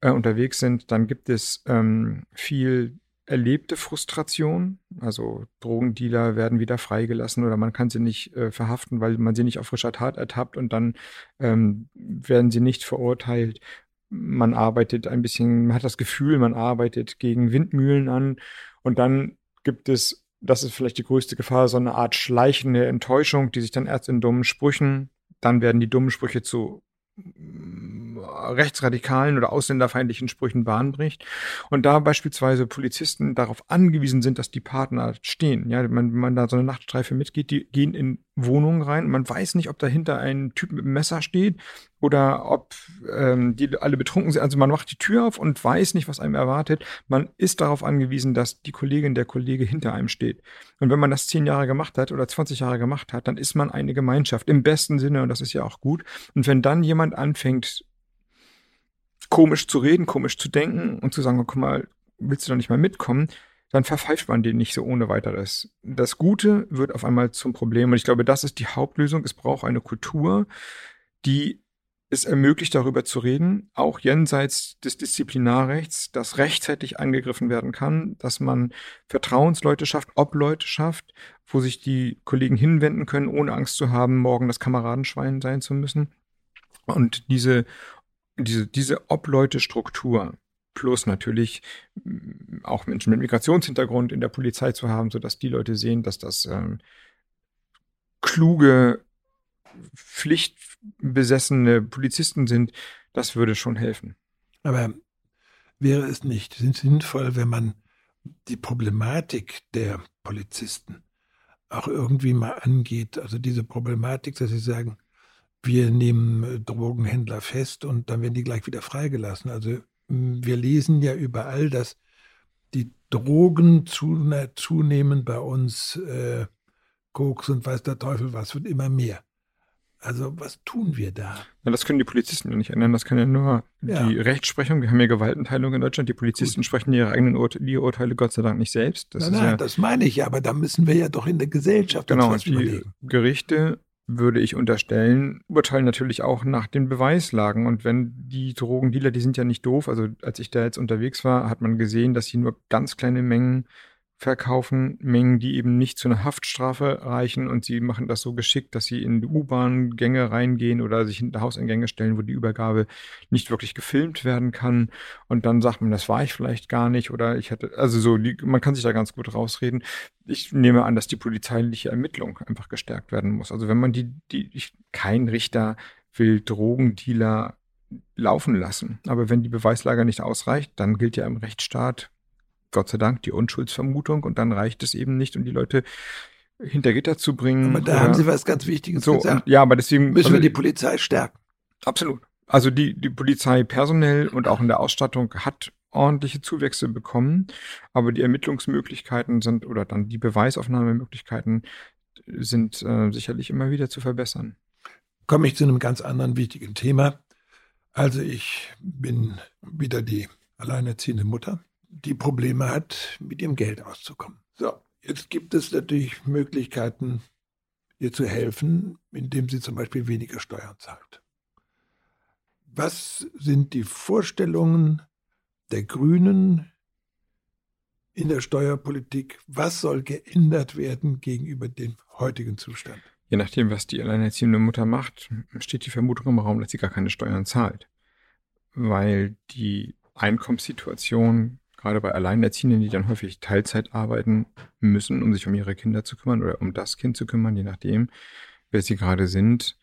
äh, unterwegs sind. Dann gibt es ähm, viel erlebte Frustration. Also Drogendealer werden wieder freigelassen oder man kann sie nicht äh, verhaften, weil man sie nicht auf frischer Tat ertappt und dann ähm, werden sie nicht verurteilt man arbeitet ein bisschen, man hat das Gefühl, man arbeitet gegen Windmühlen an und dann gibt es, das ist vielleicht die größte Gefahr, so eine Art schleichende Enttäuschung, die sich dann erst in dummen Sprüchen dann werden die dummen Sprüche zu rechtsradikalen oder ausländerfeindlichen Sprüchen Bahn bricht und da beispielsweise Polizisten darauf angewiesen sind, dass die Partner stehen. Ja, wenn man da so eine Nachtstreife mitgeht, die gehen in Wohnungen rein und man weiß nicht, ob dahinter ein Typ mit einem Messer steht oder ob ähm, die alle betrunken sind. Also man macht die Tür auf und weiß nicht, was einem erwartet. Man ist darauf angewiesen, dass die Kollegin, der Kollege hinter einem steht. Und wenn man das zehn Jahre gemacht hat oder 20 Jahre gemacht hat, dann ist man eine Gemeinschaft im besten Sinne und das ist ja auch gut. Und wenn dann jemand anfängt, komisch zu reden, komisch zu denken und zu sagen, oh, guck mal, willst du doch nicht mal mitkommen, dann verpfeift man den nicht so ohne weiteres. Das Gute wird auf einmal zum Problem und ich glaube, das ist die Hauptlösung. Es braucht eine Kultur, die es ermöglicht, darüber zu reden, auch jenseits des Disziplinarrechts, dass rechtzeitig angegriffen werden kann, dass man Vertrauensleute schafft, Obleute schafft, wo sich die Kollegen hinwenden können, ohne Angst zu haben, morgen das Kameradenschwein sein zu müssen. Und diese diese, diese Obleute-Struktur plus natürlich auch Menschen mit Migrationshintergrund in der Polizei zu haben, sodass die Leute sehen, dass das ähm, kluge, pflichtbesessene Polizisten sind, das würde schon helfen. Aber wäre es nicht sinnvoll, wenn man die Problematik der Polizisten auch irgendwie mal angeht? Also diese Problematik, dass sie sagen, wir nehmen äh, Drogenhändler fest und dann werden die gleich wieder freigelassen. Also wir lesen ja überall, dass die Drogen zunehmen bei uns, äh, Koks und weiß der Teufel was, wird immer mehr. Also was tun wir da? Na, das können die Polizisten ja nicht ändern. Das kann ja nur ja. die Rechtsprechung. Wir haben ja Gewaltenteilung in Deutschland. Die Polizisten Gut. sprechen ihre eigenen Ur die Urteile Gott sei Dank nicht selbst. Das nein, nein, ja, das meine ich ja. Aber da müssen wir ja doch in der Gesellschaft genau, was die überlegen. Gerichte würde ich unterstellen, urteilen natürlich auch nach den Beweislagen. Und wenn die Drogendealer, die sind ja nicht doof, also als ich da jetzt unterwegs war, hat man gesehen, dass sie nur ganz kleine Mengen verkaufen, Mengen, die eben nicht zu einer Haftstrafe reichen und sie machen das so geschickt, dass sie in U-Bahn-Gänge reingehen oder sich hinter Hauseingänge stellen, wo die Übergabe nicht wirklich gefilmt werden kann und dann sagt man, das war ich vielleicht gar nicht oder ich hätte, also so, die, man kann sich da ganz gut rausreden. Ich nehme an, dass die polizeiliche Ermittlung einfach gestärkt werden muss. Also wenn man die, die, ich, kein Richter will Drogendealer laufen lassen. Aber wenn die Beweislage nicht ausreicht, dann gilt ja im Rechtsstaat Gott sei Dank die Unschuldsvermutung und dann reicht es eben nicht, um die Leute hinter Gitter zu bringen. Aber da oder, haben Sie was ganz Wichtiges so, gesagt. Ja, aber deswegen müssen also, wir die Polizei stärken. Absolut. Also die, die Polizei personell und auch in der Ausstattung hat ordentliche Zuwächse bekommen, aber die Ermittlungsmöglichkeiten sind oder dann die Beweisaufnahmemöglichkeiten sind äh, sicherlich immer wieder zu verbessern. Komme ich zu einem ganz anderen wichtigen Thema. Also ich bin wieder die alleinerziehende Mutter die Probleme hat, mit ihrem Geld auszukommen. So, jetzt gibt es natürlich Möglichkeiten, ihr zu helfen, indem sie zum Beispiel weniger Steuern zahlt. Was sind die Vorstellungen der Grünen in der Steuerpolitik? Was soll geändert werden gegenüber dem heutigen Zustand? Je nachdem, was die alleinerziehende Mutter macht, steht die Vermutung im Raum, dass sie gar keine Steuern zahlt. Weil die Einkommenssituation gerade bei Alleinerziehenden, die dann häufig Teilzeit arbeiten müssen, um sich um ihre Kinder zu kümmern oder um das Kind zu kümmern, je nachdem, wer sie gerade sind,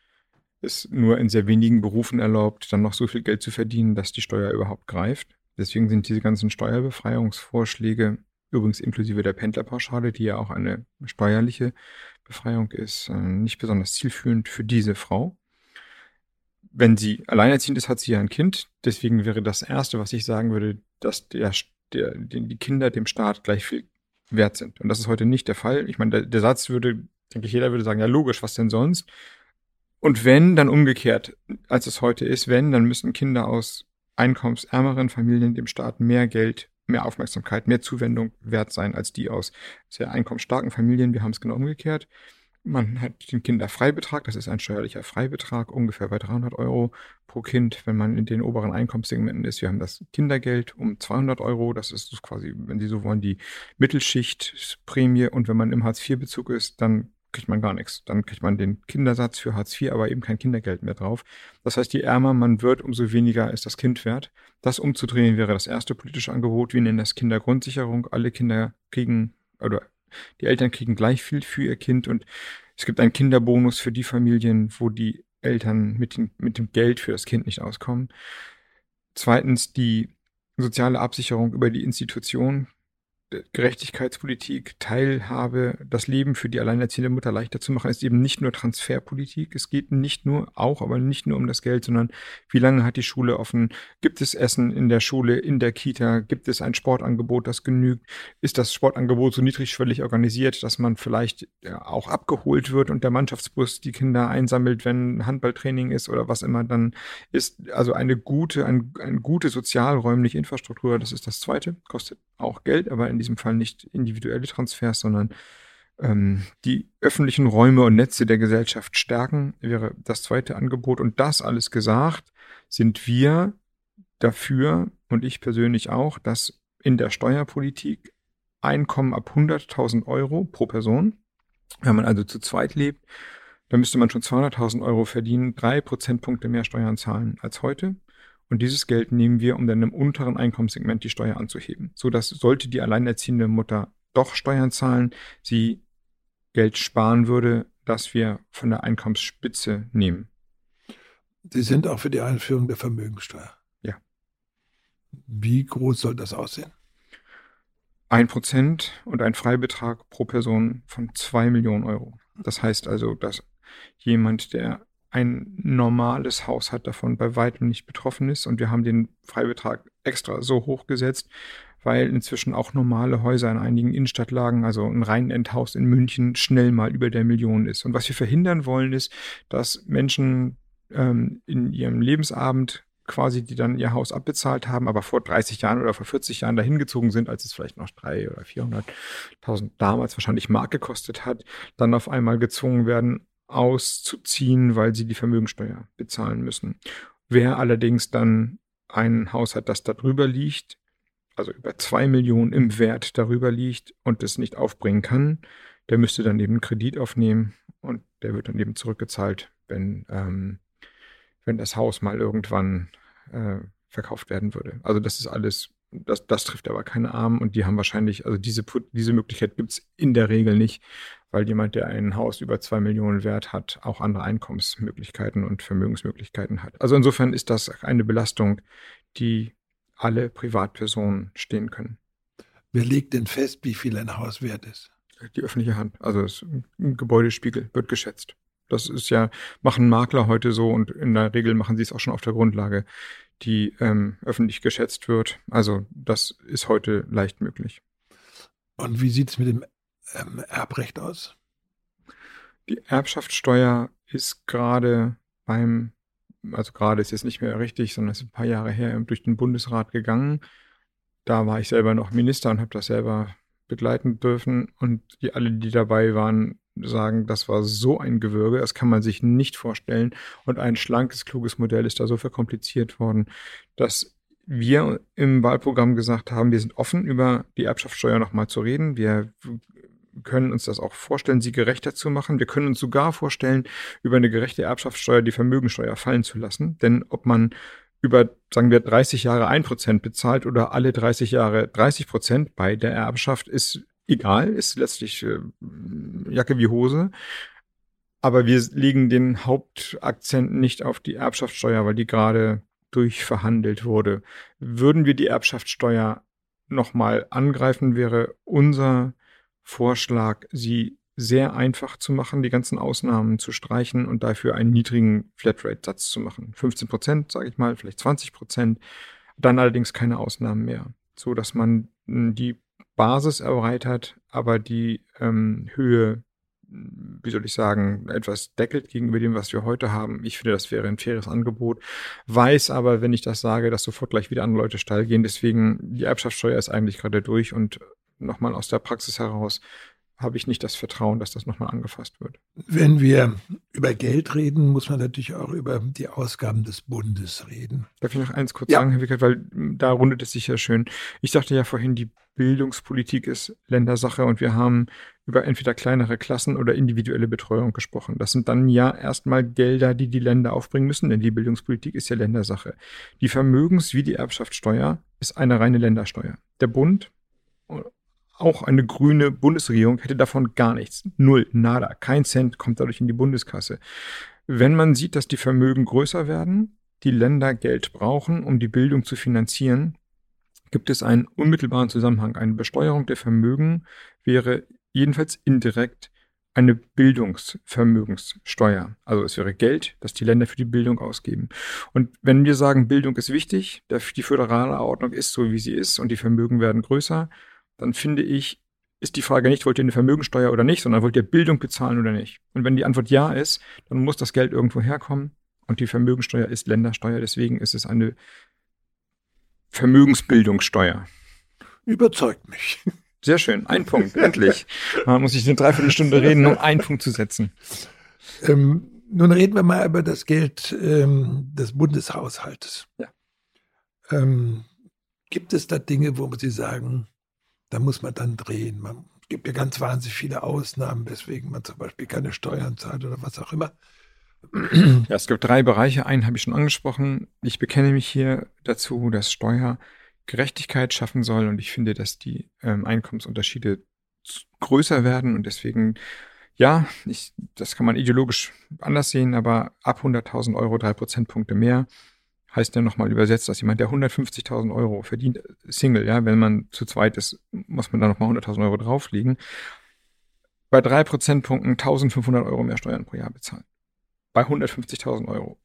ist nur in sehr wenigen Berufen erlaubt, dann noch so viel Geld zu verdienen, dass die Steuer überhaupt greift. Deswegen sind diese ganzen Steuerbefreiungsvorschläge, übrigens inklusive der Pendlerpauschale, die ja auch eine steuerliche Befreiung ist, äh, nicht besonders zielführend für diese Frau. Wenn sie alleinerziehend ist, hat sie ja ein Kind. Deswegen wäre das Erste, was ich sagen würde, dass der der, den die Kinder dem Staat gleich viel wert sind. Und das ist heute nicht der Fall. Ich meine, der, der Satz würde, denke ich, jeder würde sagen, ja logisch, was denn sonst? Und wenn, dann umgekehrt, als es heute ist, wenn, dann müssen Kinder aus einkommensärmeren Familien dem Staat mehr Geld, mehr Aufmerksamkeit, mehr Zuwendung wert sein als die aus sehr einkommensstarken Familien. Wir haben es genau umgekehrt. Man hat den Kinderfreibetrag, das ist ein steuerlicher Freibetrag, ungefähr bei 300 Euro pro Kind, wenn man in den oberen Einkommenssegmenten ist. Wir haben das Kindergeld um 200 Euro, das ist quasi, wenn Sie so wollen, die Mittelschichtprämie. Und wenn man im Hartz-IV-Bezug ist, dann kriegt man gar nichts. Dann kriegt man den Kindersatz für Hartz IV, aber eben kein Kindergeld mehr drauf. Das heißt, je ärmer man wird, umso weniger ist das Kind wert. Das umzudrehen wäre das erste politische Angebot. Wir nennen das Kindergrundsicherung. Alle Kinder kriegen oder die Eltern kriegen gleich viel für ihr Kind und es gibt einen Kinderbonus für die Familien, wo die Eltern mit dem, mit dem Geld für das Kind nicht auskommen. Zweitens die soziale Absicherung über die Institution, Gerechtigkeitspolitik, Teilhabe, das Leben für die alleinerziehende Mutter leichter zu machen, ist eben nicht nur Transferpolitik. Es geht nicht nur, auch, aber nicht nur um das Geld, sondern wie lange hat die Schule offen? Gibt es Essen in der Schule, in der Kita? Gibt es ein Sportangebot, das genügt? Ist das Sportangebot so niedrigschwellig organisiert, dass man vielleicht ja, auch abgeholt wird und der Mannschaftsbus die Kinder einsammelt, wenn Handballtraining ist oder was immer dann ist? Also eine gute, ein, eine gute sozialräumliche Infrastruktur, das ist das zweite, kostet auch Geld, aber in diesem Fall nicht individuelle Transfers, sondern ähm, die öffentlichen Räume und Netze der Gesellschaft stärken, wäre das zweite Angebot. Und das alles gesagt, sind wir dafür und ich persönlich auch, dass in der Steuerpolitik Einkommen ab 100.000 Euro pro Person, wenn man also zu zweit lebt, dann müsste man schon 200.000 Euro verdienen, drei Prozentpunkte mehr Steuern zahlen als heute. Und dieses Geld nehmen wir, um dann im unteren Einkommenssegment die Steuer anzuheben. So dass sollte die alleinerziehende Mutter doch Steuern zahlen, sie Geld sparen würde, das wir von der Einkommensspitze nehmen. Sie sind auch für die Einführung der Vermögensteuer. Ja. Wie groß soll das aussehen? Ein Prozent und ein Freibetrag pro Person von zwei Millionen Euro. Das heißt also, dass jemand, der ein normales Haus hat davon bei weitem nicht betroffen ist. Und wir haben den Freibetrag extra so hoch gesetzt, weil inzwischen auch normale Häuser in einigen Innenstadtlagen, also ein Rheinendhaus in München, schnell mal über der Million ist. Und was wir verhindern wollen, ist, dass Menschen ähm, in ihrem Lebensabend quasi, die dann ihr Haus abbezahlt haben, aber vor 30 Jahren oder vor 40 Jahren dahin gezogen sind, als es vielleicht noch drei oder 400.000 damals wahrscheinlich Mark gekostet hat, dann auf einmal gezwungen werden, auszuziehen, weil sie die Vermögensteuer bezahlen müssen. Wer allerdings dann ein Haus hat, das darüber liegt, also über zwei Millionen im Wert darüber liegt und es nicht aufbringen kann, der müsste dann eben einen Kredit aufnehmen und der wird dann eben zurückgezahlt, wenn, ähm, wenn das Haus mal irgendwann äh, verkauft werden würde. Also das ist alles, das, das trifft aber keine Armen und die haben wahrscheinlich, also diese, diese Möglichkeit gibt es in der Regel nicht, weil jemand, der ein Haus über zwei Millionen Wert hat, auch andere Einkommensmöglichkeiten und Vermögensmöglichkeiten hat. Also insofern ist das eine Belastung, die alle Privatpersonen stehen können. Wer legt denn fest, wie viel ein Haus wert ist? Die öffentliche Hand. Also ein Gebäudespiegel wird geschätzt. Das ist ja, machen Makler heute so und in der Regel machen sie es auch schon auf der Grundlage, die ähm, öffentlich geschätzt wird. Also das ist heute leicht möglich. Und wie sieht es mit dem ähm, Erbrecht aus? Die Erbschaftssteuer ist gerade beim, also gerade ist jetzt nicht mehr richtig, sondern ist ein paar Jahre her durch den Bundesrat gegangen. Da war ich selber noch Minister und habe das selber begleiten dürfen. Und die alle, die dabei waren, sagen, das war so ein Gewürge, das kann man sich nicht vorstellen. Und ein schlankes, kluges Modell ist da so verkompliziert worden, dass wir im Wahlprogramm gesagt haben, wir sind offen, über die Erbschaftssteuer nochmal zu reden. Wir können uns das auch vorstellen, sie gerechter zu machen. Wir können uns sogar vorstellen, über eine gerechte Erbschaftssteuer die Vermögensteuer fallen zu lassen. Denn ob man über, sagen wir, 30 Jahre ein Prozent bezahlt oder alle 30 Jahre 30 Prozent bei der Erbschaft, ist egal, ist letztlich äh, Jacke wie Hose. Aber wir legen den Hauptakzent nicht auf die Erbschaftssteuer, weil die gerade durchverhandelt wurde. Würden wir die Erbschaftssteuer nochmal angreifen, wäre unser Vorschlag, sie sehr einfach zu machen, die ganzen Ausnahmen zu streichen und dafür einen niedrigen Flatrate-Satz zu machen. 15 Prozent, sage ich mal, vielleicht 20 Prozent, dann allerdings keine Ausnahmen mehr, so dass man hm, die Basis erweitert, aber die ähm, Höhe, wie soll ich sagen, etwas deckelt gegenüber dem, was wir heute haben. Ich finde, das wäre ein faires Angebot. Weiß aber, wenn ich das sage, dass sofort gleich wieder andere Leute steil gehen. Deswegen, die Erbschaftssteuer ist eigentlich gerade durch und nochmal aus der Praxis heraus habe ich nicht das Vertrauen, dass das nochmal angefasst wird. Wenn wir über Geld reden, muss man natürlich auch über die Ausgaben des Bundes reden. Darf ich noch eins kurz ja. sagen, Herr Wickert, weil da rundet es sich ja schön. Ich sagte ja vorhin, die Bildungspolitik ist Ländersache und wir haben über entweder kleinere Klassen oder individuelle Betreuung gesprochen. Das sind dann ja erstmal Gelder, die die Länder aufbringen müssen, denn die Bildungspolitik ist ja Ländersache. Die Vermögens- wie die Erbschaftssteuer ist eine reine Ländersteuer. Der Bund auch eine grüne Bundesregierung hätte davon gar nichts. Null, nada. Kein Cent kommt dadurch in die Bundeskasse. Wenn man sieht, dass die Vermögen größer werden, die Länder Geld brauchen, um die Bildung zu finanzieren, gibt es einen unmittelbaren Zusammenhang. Eine Besteuerung der Vermögen wäre jedenfalls indirekt eine Bildungsvermögenssteuer. Also es wäre Geld, das die Länder für die Bildung ausgeben. Und wenn wir sagen, Bildung ist wichtig, die föderale Ordnung ist so, wie sie ist und die Vermögen werden größer, dann finde ich, ist die Frage nicht, wollt ihr eine Vermögensteuer oder nicht, sondern wollt ihr Bildung bezahlen oder nicht? Und wenn die Antwort ja ist, dann muss das Geld irgendwo herkommen und die Vermögensteuer ist Ländersteuer, deswegen ist es eine Vermögensbildungssteuer. Überzeugt mich. Sehr schön, ein Punkt, endlich. [laughs] Man muss ich eine Dreiviertelstunde reden, um einen Punkt zu setzen. Ähm, nun reden wir mal über das Geld ähm, des Bundeshaushaltes. Ja. Ähm, gibt es da Dinge, wo Sie sagen, da muss man dann drehen? Man gibt ja ganz wahnsinnig viele Ausnahmen, weswegen man zum Beispiel keine Steuern zahlt oder was auch immer. [clears throat] Ja, es gibt drei Bereiche. Einen habe ich schon angesprochen. Ich bekenne mich hier dazu, dass Steuer Gerechtigkeit schaffen soll. Und ich finde, dass die ähm, Einkommensunterschiede größer werden und deswegen, ja, ich, das kann man ideologisch anders sehen, aber ab 100.000 Euro drei Prozentpunkte mehr heißt ja nochmal übersetzt, dass jemand, der 150.000 Euro verdient, Single, ja, wenn man zu zweit ist, muss man da nochmal 100.000 Euro drauflegen, bei drei Prozentpunkten 1.500 Euro mehr Steuern pro Jahr bezahlen. Bei 150.000 Euro.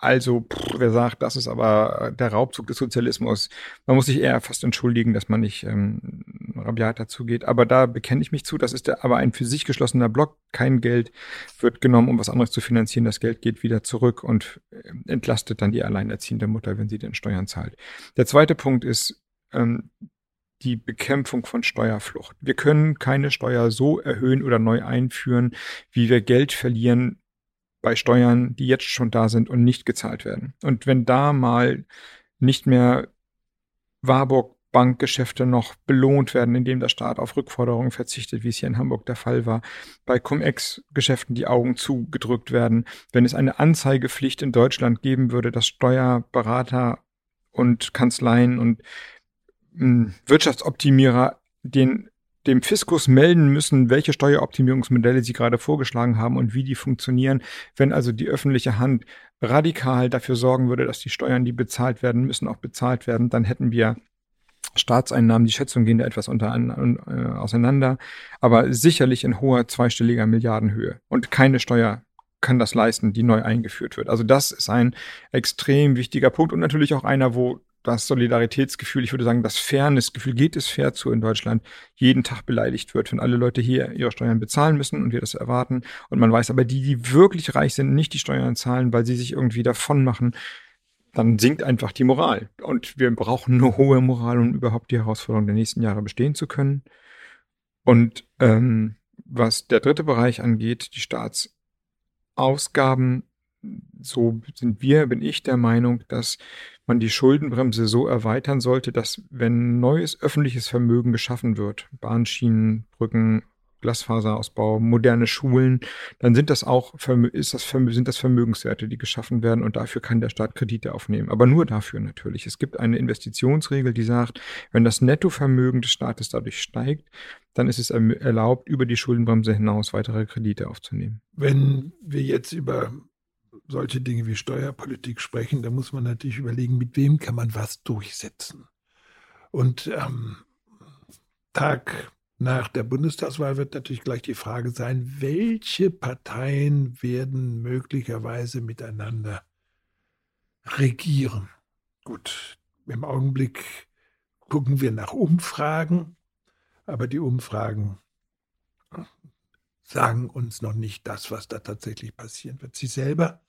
Also, pff, wer sagt, das ist aber der Raubzug des Sozialismus. Man muss sich eher fast entschuldigen, dass man nicht ähm, rabiat dazu geht. Aber da bekenne ich mich zu. Das ist der, aber ein für sich geschlossener Block. Kein Geld wird genommen, um was anderes zu finanzieren. Das Geld geht wieder zurück und äh, entlastet dann die alleinerziehende Mutter, wenn sie den Steuern zahlt. Der zweite Punkt ist, ähm, die Bekämpfung von Steuerflucht. Wir können keine Steuer so erhöhen oder neu einführen, wie wir Geld verlieren, bei Steuern, die jetzt schon da sind und nicht gezahlt werden. Und wenn da mal nicht mehr Warburg Bankgeschäfte noch belohnt werden, indem der Staat auf Rückforderungen verzichtet, wie es hier in Hamburg der Fall war. Bei Cum-Ex-Geschäften die Augen zugedrückt werden. Wenn es eine Anzeigepflicht in Deutschland geben würde, dass Steuerberater und Kanzleien und hm, Wirtschaftsoptimierer den dem Fiskus melden müssen, welche Steueroptimierungsmodelle sie gerade vorgeschlagen haben und wie die funktionieren. Wenn also die öffentliche Hand radikal dafür sorgen würde, dass die Steuern, die bezahlt werden müssen, auch bezahlt werden, dann hätten wir Staatseinnahmen, die Schätzungen gehen da etwas unter, äh, auseinander, aber sicherlich in hoher zweistelliger Milliardenhöhe. Und keine Steuer kann das leisten, die neu eingeführt wird. Also das ist ein extrem wichtiger Punkt und natürlich auch einer, wo das Solidaritätsgefühl, ich würde sagen, das Fairnessgefühl, geht es fair zu in Deutschland, jeden Tag beleidigt wird, wenn alle Leute hier ihre Steuern bezahlen müssen und wir das erwarten. Und man weiß aber, die, die wirklich reich sind, nicht die Steuern zahlen, weil sie sich irgendwie davon machen, dann sinkt einfach die Moral. Und wir brauchen eine hohe Moral, um überhaupt die Herausforderungen der nächsten Jahre bestehen zu können. Und ähm, was der dritte Bereich angeht, die Staatsausgaben, so sind wir, bin ich der Meinung, dass man die Schuldenbremse so erweitern sollte, dass wenn neues öffentliches Vermögen geschaffen wird, Bahnschienen, Brücken, Glasfaserausbau, moderne Schulen, dann sind das auch ist das, sind das Vermögenswerte, die geschaffen werden und dafür kann der Staat Kredite aufnehmen. Aber nur dafür natürlich. Es gibt eine Investitionsregel, die sagt, wenn das Nettovermögen des Staates dadurch steigt, dann ist es erlaubt, über die Schuldenbremse hinaus weitere Kredite aufzunehmen. Wenn wir jetzt über solche Dinge wie Steuerpolitik sprechen, da muss man natürlich überlegen, mit wem kann man was durchsetzen. Und am ähm, Tag nach der Bundestagswahl wird natürlich gleich die Frage sein, welche Parteien werden möglicherweise miteinander regieren. Gut, im Augenblick gucken wir nach Umfragen, aber die Umfragen sagen uns noch nicht das, was da tatsächlich passieren wird. Sie selber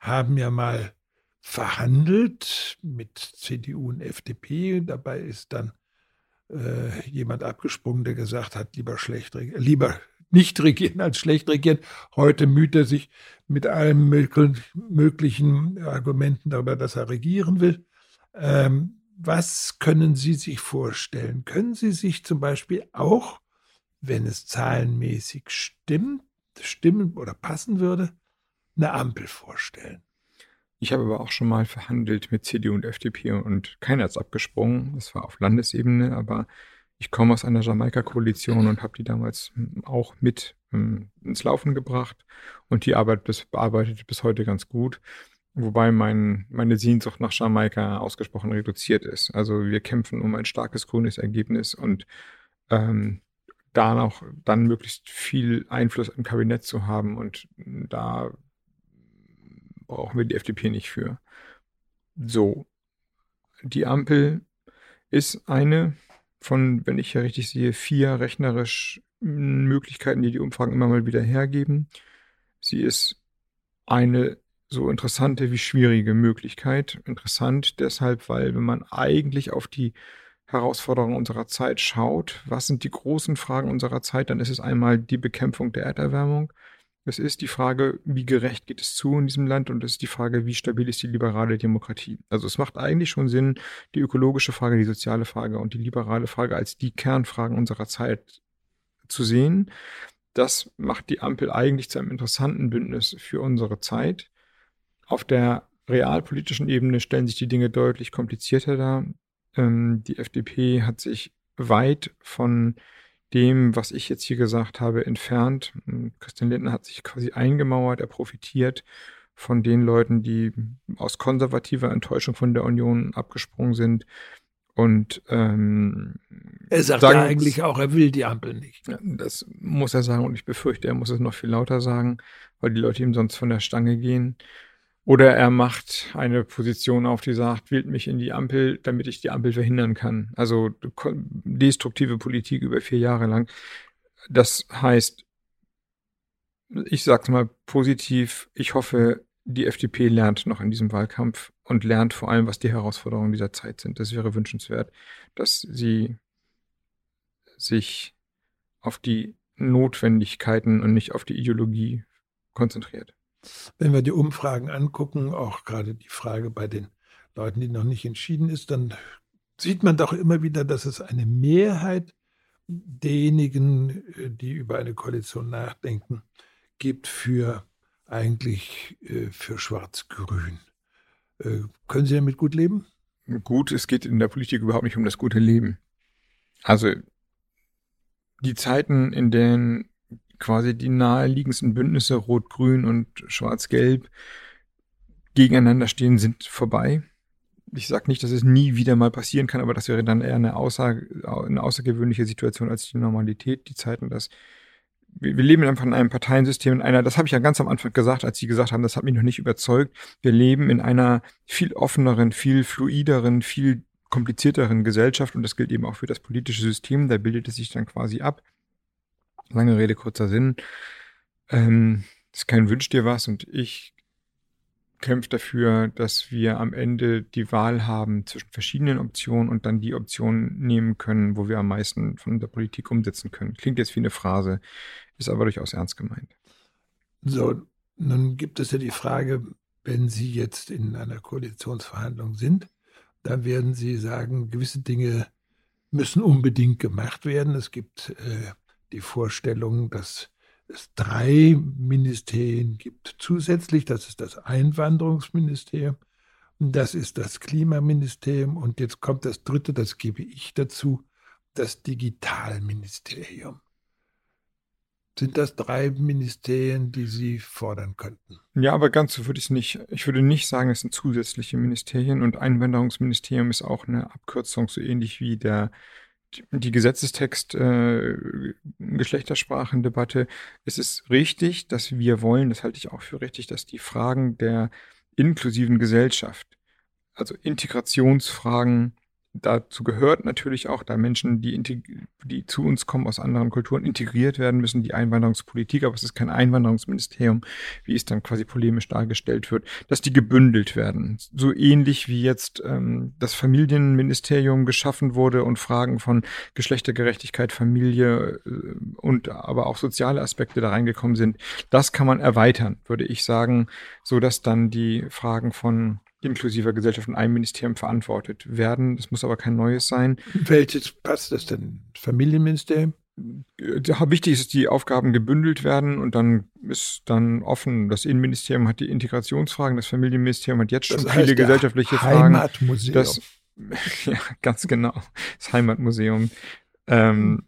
haben ja mal verhandelt mit CDU und FDP. Dabei ist dann äh, jemand abgesprungen, der gesagt hat, lieber schlecht lieber nicht regieren als schlecht regieren. Heute müht er sich mit allen möglichen Argumenten darüber, dass er regieren will. Ähm, was können Sie sich vorstellen? Können Sie sich zum Beispiel auch, wenn es zahlenmäßig stimmt, stimmen oder passen würde, eine Ampel vorstellen. Ich habe aber auch schon mal verhandelt mit CDU und FDP und keiner ist abgesprungen. Das war auf Landesebene, aber Ich komme aus einer Jamaika-Koalition und habe die damals auch mit ähm, ins Laufen gebracht und die Arbeit bis, bearbeitet bis heute ganz gut. Wobei mein, meine Sehnsucht nach Jamaika ausgesprochen reduziert ist. Also wir kämpfen um ein starkes grünes Ergebnis und ähm, da noch dann möglichst viel Einfluss im Kabinett zu haben und da brauchen wir die FDP nicht für. So, die Ampel ist eine von, wenn ich ja richtig sehe, vier rechnerisch Möglichkeiten, die die Umfragen immer mal wieder hergeben. Sie ist eine so interessante wie schwierige Möglichkeit. Interessant deshalb, weil wenn man eigentlich auf die Herausforderungen unserer Zeit schaut, was sind die großen Fragen unserer Zeit, dann ist es einmal die Bekämpfung der Erderwärmung. Es ist die Frage, wie gerecht geht es zu in diesem Land und es ist die Frage, wie stabil ist die liberale Demokratie. Also es macht eigentlich schon Sinn, die ökologische Frage, die soziale Frage und die liberale Frage als die Kernfragen unserer Zeit zu sehen. Das macht die Ampel eigentlich zu einem interessanten Bündnis für unsere Zeit. Auf der realpolitischen Ebene stellen sich die Dinge deutlich komplizierter dar. Ähm, die FDP hat sich weit von dem, was ich jetzt hier gesagt habe, entfernt. Christian Lindner hat sich quasi eingemauert, er profitiert von den Leuten, die aus konservativer Enttäuschung von der Union abgesprungen sind. Und ähm, er sagt ja eigentlich auch, er will die Ampel nicht. Das muss er sagen und ich befürchte, er muss es noch viel lauter sagen, weil die Leute ihm sonst von der Stange gehen. Oder er macht eine Position auf, die sagt, wählt mich in die Ampel, damit ich die Ampel verhindern kann. Also destruktive Politik über vier Jahre lang. Das heißt, ich sag's mal positiv, ich hoffe, die FDP lernt noch in diesem Wahlkampf und lernt vor allem, was die Herausforderungen dieser Zeit sind. Das wäre wünschenswert, dass sie sich auf die Notwendigkeiten und nicht auf die Ideologie konzentriert. Wenn wir die Umfragen angucken, auch gerade die Frage bei den Leuten, die noch nicht entschieden ist, dann sieht man doch immer wieder, dass es eine Mehrheit derjenigen, äh, die über eine Koalition nachdenken, gibt für eigentlich äh, für Schwarz-Grün. Äh, können Sie damit gut leben? Gut, es geht in der Politik überhaupt nicht um das gute Leben. Also die Zeiten, in denen quasi die naheliegendsten Bündnisse Rot-Grün und Schwarz-Gelb gegeneinander stehen, sind vorbei. Ich sage nicht, dass es nie wieder mal passieren kann, aber das wäre dann eher eine, Aussage, eine außergewöhnliche Situation als die Normalität. Die Zeiten, dass wir, wir leben einfach in einem Parteiensystem, in einer, das habe ich ja ganz am Anfang gesagt, als Sie gesagt haben, das hat mich noch nicht überzeugt. Wir leben in einer viel offeneren, viel fluideren, viel komplizierteren Gesellschaft und das gilt eben auch für das politische System. Da bildet es sich dann quasi ab. Lange Rede, kurzer Sinn. Ähm, ist kein Wünsch dir was und ich kämpfe dafür, dass wir am Ende die Wahl haben zwischen verschiedenen Optionen und dann die Option nehmen können, wo wir am meisten von der Politik umsetzen können. Klingt jetzt wie eine Phrase, ist aber durchaus ernst gemeint. So, nun gibt es ja die Frage, wenn Sie jetzt in einer Koalitionsverhandlung sind, dann werden Sie sagen, gewisse Dinge müssen unbedingt gemacht werden. Es gibt äh, die Vorstellung, dass es drei Ministerien gibt zusätzlich. Das ist das Einwanderungsministerium, das ist das Klimaministerium und jetzt kommt das dritte, das gebe ich dazu, das Digitalministerium. Sind das drei Ministerien, die Sie fordern könnten? Ja, aber ganz so würde ich es nicht. Ich würde nicht sagen, es sind zusätzliche Ministerien und Einwanderungsministerium ist auch eine Abkürzung, so ähnlich wie der die Gesetzestext äh, Geschlechtersprachendebatte, es ist richtig, dass wir wollen, das halte ich auch für richtig, dass die Fragen der inklusiven Gesellschaft, also Integrationsfragen dazu gehört natürlich auch, da Menschen, die, die zu uns kommen aus anderen Kulturen, integriert werden müssen, die Einwanderungspolitik, aber es ist kein Einwanderungsministerium, wie es dann quasi polemisch dargestellt wird, dass die gebündelt werden. So ähnlich wie jetzt ähm, das Familienministerium geschaffen wurde und Fragen von Geschlechtergerechtigkeit, Familie äh, und aber auch soziale Aspekte da reingekommen sind. Das kann man erweitern, würde ich sagen, so dass dann die Fragen von inklusiver Gesellschaft in einem Ministerium verantwortet werden. Das muss aber kein neues sein. Welches passt das denn? Familienministerium? Wichtig ist, dass die Aufgaben gebündelt werden und dann ist dann offen. Das Innenministerium hat die Integrationsfragen, das Familienministerium hat jetzt schon das heißt viele gesellschaftliche Heimatmuseum. Fragen. Das, [laughs] ja, ganz genau. Das Heimatmuseum. Ähm,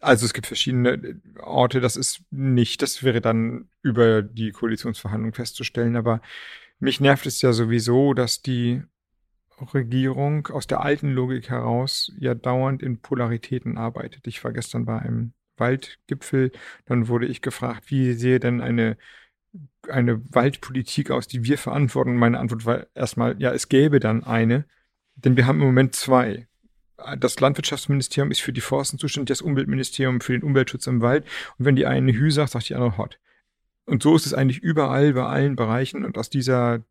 also es gibt verschiedene Orte, das ist nicht, das wäre dann über die Koalitionsverhandlung festzustellen, aber mich nervt es ja sowieso, dass die Regierung aus der alten Logik heraus ja dauernd in Polaritäten arbeitet. Ich war gestern bei einem Waldgipfel, dann wurde ich gefragt, wie sehe denn eine eine Waldpolitik aus, die wir verantworten? meine Antwort war erstmal, ja, es gäbe dann eine, denn wir haben im Moment zwei. Das Landwirtschaftsministerium ist für die Forsten zuständig, das Umweltministerium für den Umweltschutz im Wald. Und wenn die eine Hü sagt, sagt die andere Hot. Und so ist es eigentlich überall, bei allen Bereichen. Und aus dieser,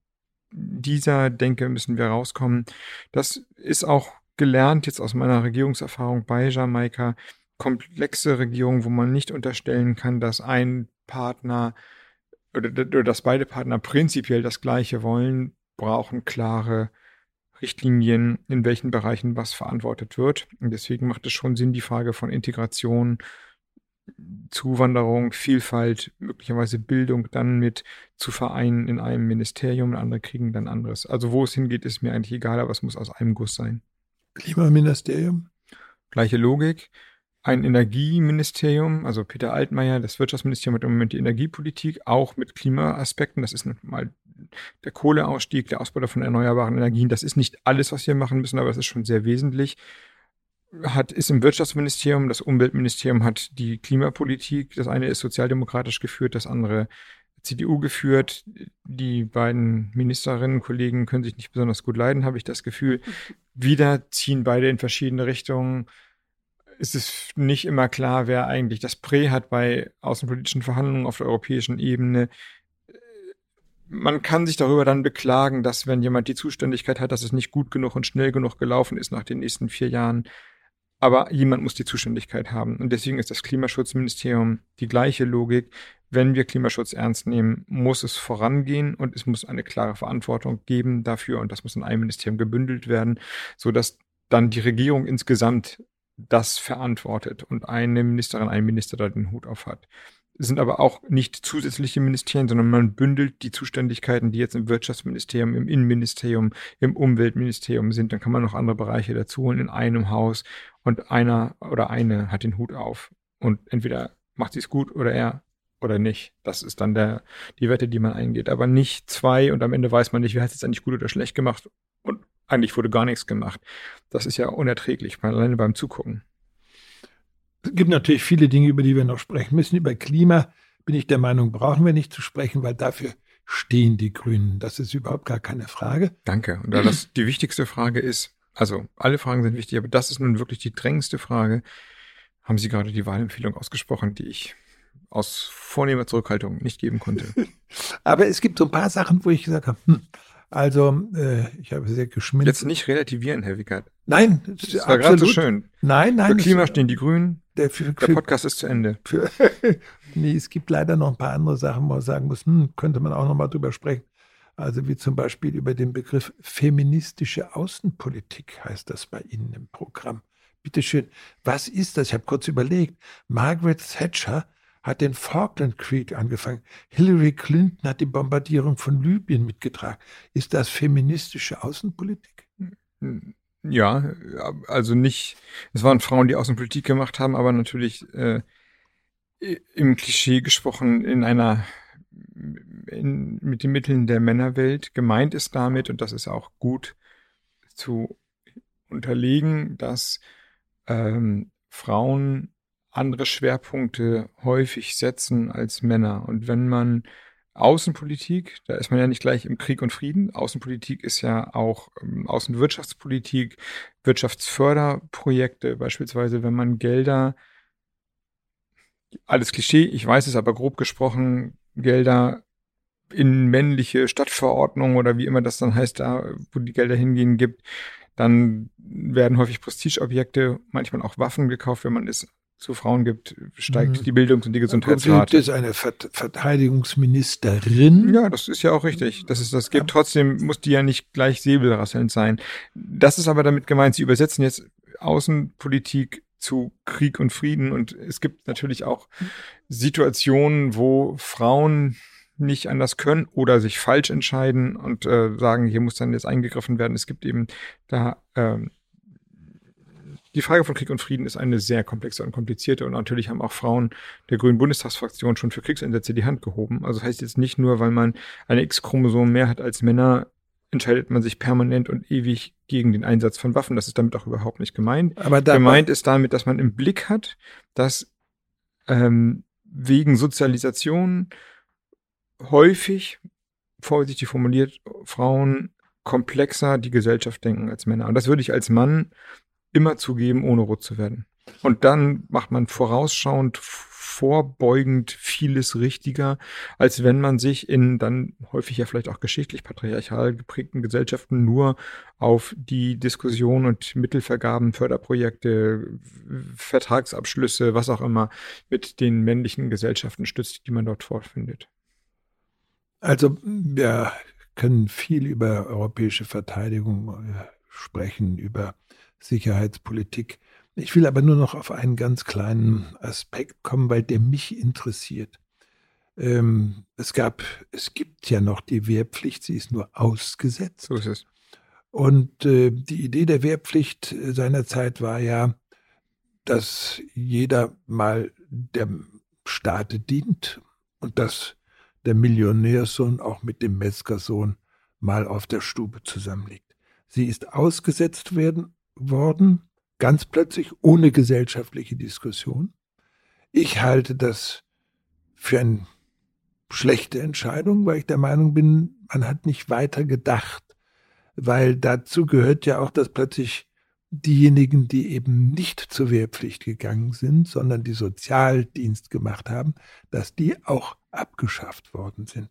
dieser Denke müssen wir rauskommen. Das ist auch gelernt jetzt aus meiner Regierungserfahrung bei Jamaika. Komplexe Regierung, wo man nicht unterstellen kann, dass ein Partner oder, oder dass beide Partner prinzipiell das Gleiche wollen, brauchen klare Richtlinien, in welchen Bereichen was verantwortet wird. Und deswegen macht es schon Sinn, die Frage von Integration, Zuwanderung, Vielfalt, möglicherweise Bildung dann mit zu vereinen in einem Ministerium. Andere kriegen dann anderes. Also wo es hingeht, ist mir eigentlich egal, aber es muss aus einem Guss sein. Klimaministerium? Gleiche Logik ein Energieministerium, also Peter Altmaier, das Wirtschaftsministerium hat im Moment die Energiepolitik, auch mit Klimaaspekten. Das ist mal der Kohleausstieg, der Ausbau von erneuerbaren Energien. Das ist nicht alles, was wir machen müssen, aber das ist schon sehr wesentlich. Hat, ist im Wirtschaftsministerium, das Umweltministerium hat die Klimapolitik. Das eine ist sozialdemokratisch geführt, das andere CDU geführt. Die beiden Ministerinnen, Kollegen können sich nicht besonders gut leiden, habe ich das Gefühl. Wieder ziehen beide in verschiedene Richtungen ist es nicht immer klar, wer eigentlich das Prä hat bei außenpolitischen Verhandlungen auf der europäischen Ebene. Man kann sich darüber dann beklagen, dass wenn jemand die Zuständigkeit hat, dass es nicht gut genug und schnell genug gelaufen ist nach den nächsten vier Jahren. Aber jemand muss die Zuständigkeit haben. Und deswegen ist das Klimaschutzministerium die gleiche Logik. Wenn wir Klimaschutz ernst nehmen, muss es vorangehen und es muss eine klare Verantwortung geben dafür und das muss in einem Ministerium gebündelt werden, so dass dann die Regierung insgesamt das verantwortet und eine Ministerin, ein Minister da den Hut auf hat. Sind aber auch nicht zusätzliche Ministerien, sondern man bündelt die Zuständigkeiten, die jetzt im Wirtschaftsministerium, im Innenministerium, im Umweltministerium sind. Dann kann man noch andere Bereiche dazu holen in einem Haus und einer oder eine hat den Hut auf. Und entweder macht sie es gut oder er oder nicht. Das ist dann der, die Wette, die man eingeht. Aber nicht zwei und am Ende weiß man nicht, wer hat es jetzt eigentlich gut oder schlecht gemacht. Und eigentlich wurde gar nichts gemacht. Das ist ja unerträglich, alleine beim Zugucken. Es gibt natürlich viele Dinge, über die wir noch sprechen müssen. Über Klima bin ich der Meinung, brauchen wir nicht zu sprechen, weil dafür stehen die Grünen. Das ist überhaupt gar keine Frage. Danke. Und da das die wichtigste Frage ist, also alle Fragen sind wichtig, aber das ist nun wirklich die drängendste Frage. Haben Sie gerade die Wahlempfehlung ausgesprochen, die ich aus vornehmer Zurückhaltung nicht geben konnte? [laughs] aber es gibt so ein paar Sachen, wo ich gesagt habe, hm, also, äh, ich habe sehr geschminkt. Jetzt nicht relativieren, Herr Wickert. Nein, das, das war gerade so schön. Nein, nein. Für Klima stehen die Grünen. Der, für, der Podcast ist zu Ende. [laughs] Für, nee, es gibt leider noch ein paar andere Sachen, wo man sagen muss, hm, könnte man auch noch mal drüber sprechen. Also wie zum Beispiel über den Begriff feministische Außenpolitik heißt das bei Ihnen im Programm. Bitte schön, was ist das? Ich habe kurz überlegt. Margaret Thatcher hat den Falklandkrieg angefangen. Hillary Clinton hat die Bombardierung von Libyen mitgetragen. Ist das feministische Außenpolitik? Ja, also nicht, es waren Frauen, die Außenpolitik gemacht haben, aber natürlich äh, im Klischee gesprochen in einer in, mit den Mitteln der Männerwelt. Gemeint ist damit, und das ist auch gut zu unterlegen, dass ähm, Frauen andere Schwerpunkte häufig setzen als Männer. Und wenn man Außenpolitik, da ist man ja nicht gleich im Krieg und Frieden. Außenpolitik ist ja auch ähm, Außenwirtschaftspolitik, Wirtschaftsförderprojekte, beispielsweise, wenn man Gelder, alles Klischee, ich weiß es aber grob gesprochen, Gelder in männliche Stadtverordnungen oder wie immer das dann heißt, da, wo die Gelder hingehen, gibt, dann werden häufig Prestigeobjekte, manchmal auch Waffen gekauft, wenn man es zu Frauen gibt, steigt mhm. die Bildungs- und die Gesundheitsrate. Gibt es eine Verteidigungsministerin? Ja, das ist ja auch richtig. Das ist, das gibt. Trotzdem muss die ja nicht gleich säbelrasselnd sein. Das ist aber damit gemeint, sie übersetzen jetzt Außenpolitik zu Krieg und Frieden und es gibt natürlich auch Situationen, wo Frauen nicht anders können oder sich falsch entscheiden und äh, sagen, hier muss dann jetzt eingegriffen werden. Es gibt eben da ähm, die Frage von Krieg und Frieden ist eine sehr komplexe und komplizierte und natürlich haben auch Frauen der Grünen Bundestagsfraktion schon für Kriegseinsätze die Hand gehoben. Also das heißt jetzt nicht nur, weil man eine X-Chromosom mehr hat als Männer, entscheidet man sich permanent und ewig gegen den Einsatz von Waffen. Das ist damit auch überhaupt nicht gemeint. Aber da gemeint ist damit, dass man im Blick hat, dass ähm, wegen Sozialisation häufig, vorsichtig formuliert, Frauen komplexer die Gesellschaft denken als Männer. Und das würde ich als Mann immer zugeben, ohne rot zu werden. Und dann macht man vorausschauend, vorbeugend vieles richtiger, als wenn man sich in dann häufig ja vielleicht auch geschichtlich patriarchal geprägten Gesellschaften nur auf die Diskussion und Mittelvergaben, Förderprojekte, Vertragsabschlüsse, was auch immer mit den männlichen Gesellschaften stützt, die man dort vorfindet. Also wir können viel über europäische Verteidigung äh, sprechen, über Sicherheitspolitik. Ich will aber nur noch auf einen ganz kleinen Aspekt kommen, weil der mich interessiert. Ähm, es gab, es gibt ja noch die Wehrpflicht, sie ist nur ausgesetzt. So ist es. Und äh, die Idee der Wehrpflicht seinerzeit war ja, dass jeder mal dem Staate dient und dass der Millionärsohn auch mit dem Metzgersohn mal auf der Stube zusammenliegt. Sie ist ausgesetzt werden worden, ganz plötzlich, ohne gesellschaftliche Diskussion. Ich halte das für eine schlechte Entscheidung, weil ich der Meinung bin, man hat nicht weiter gedacht, weil dazu gehört ja auch, dass plötzlich diejenigen, die eben nicht zur Wehrpflicht gegangen sind, sondern die Sozialdienst gemacht haben, dass die auch abgeschafft worden sind.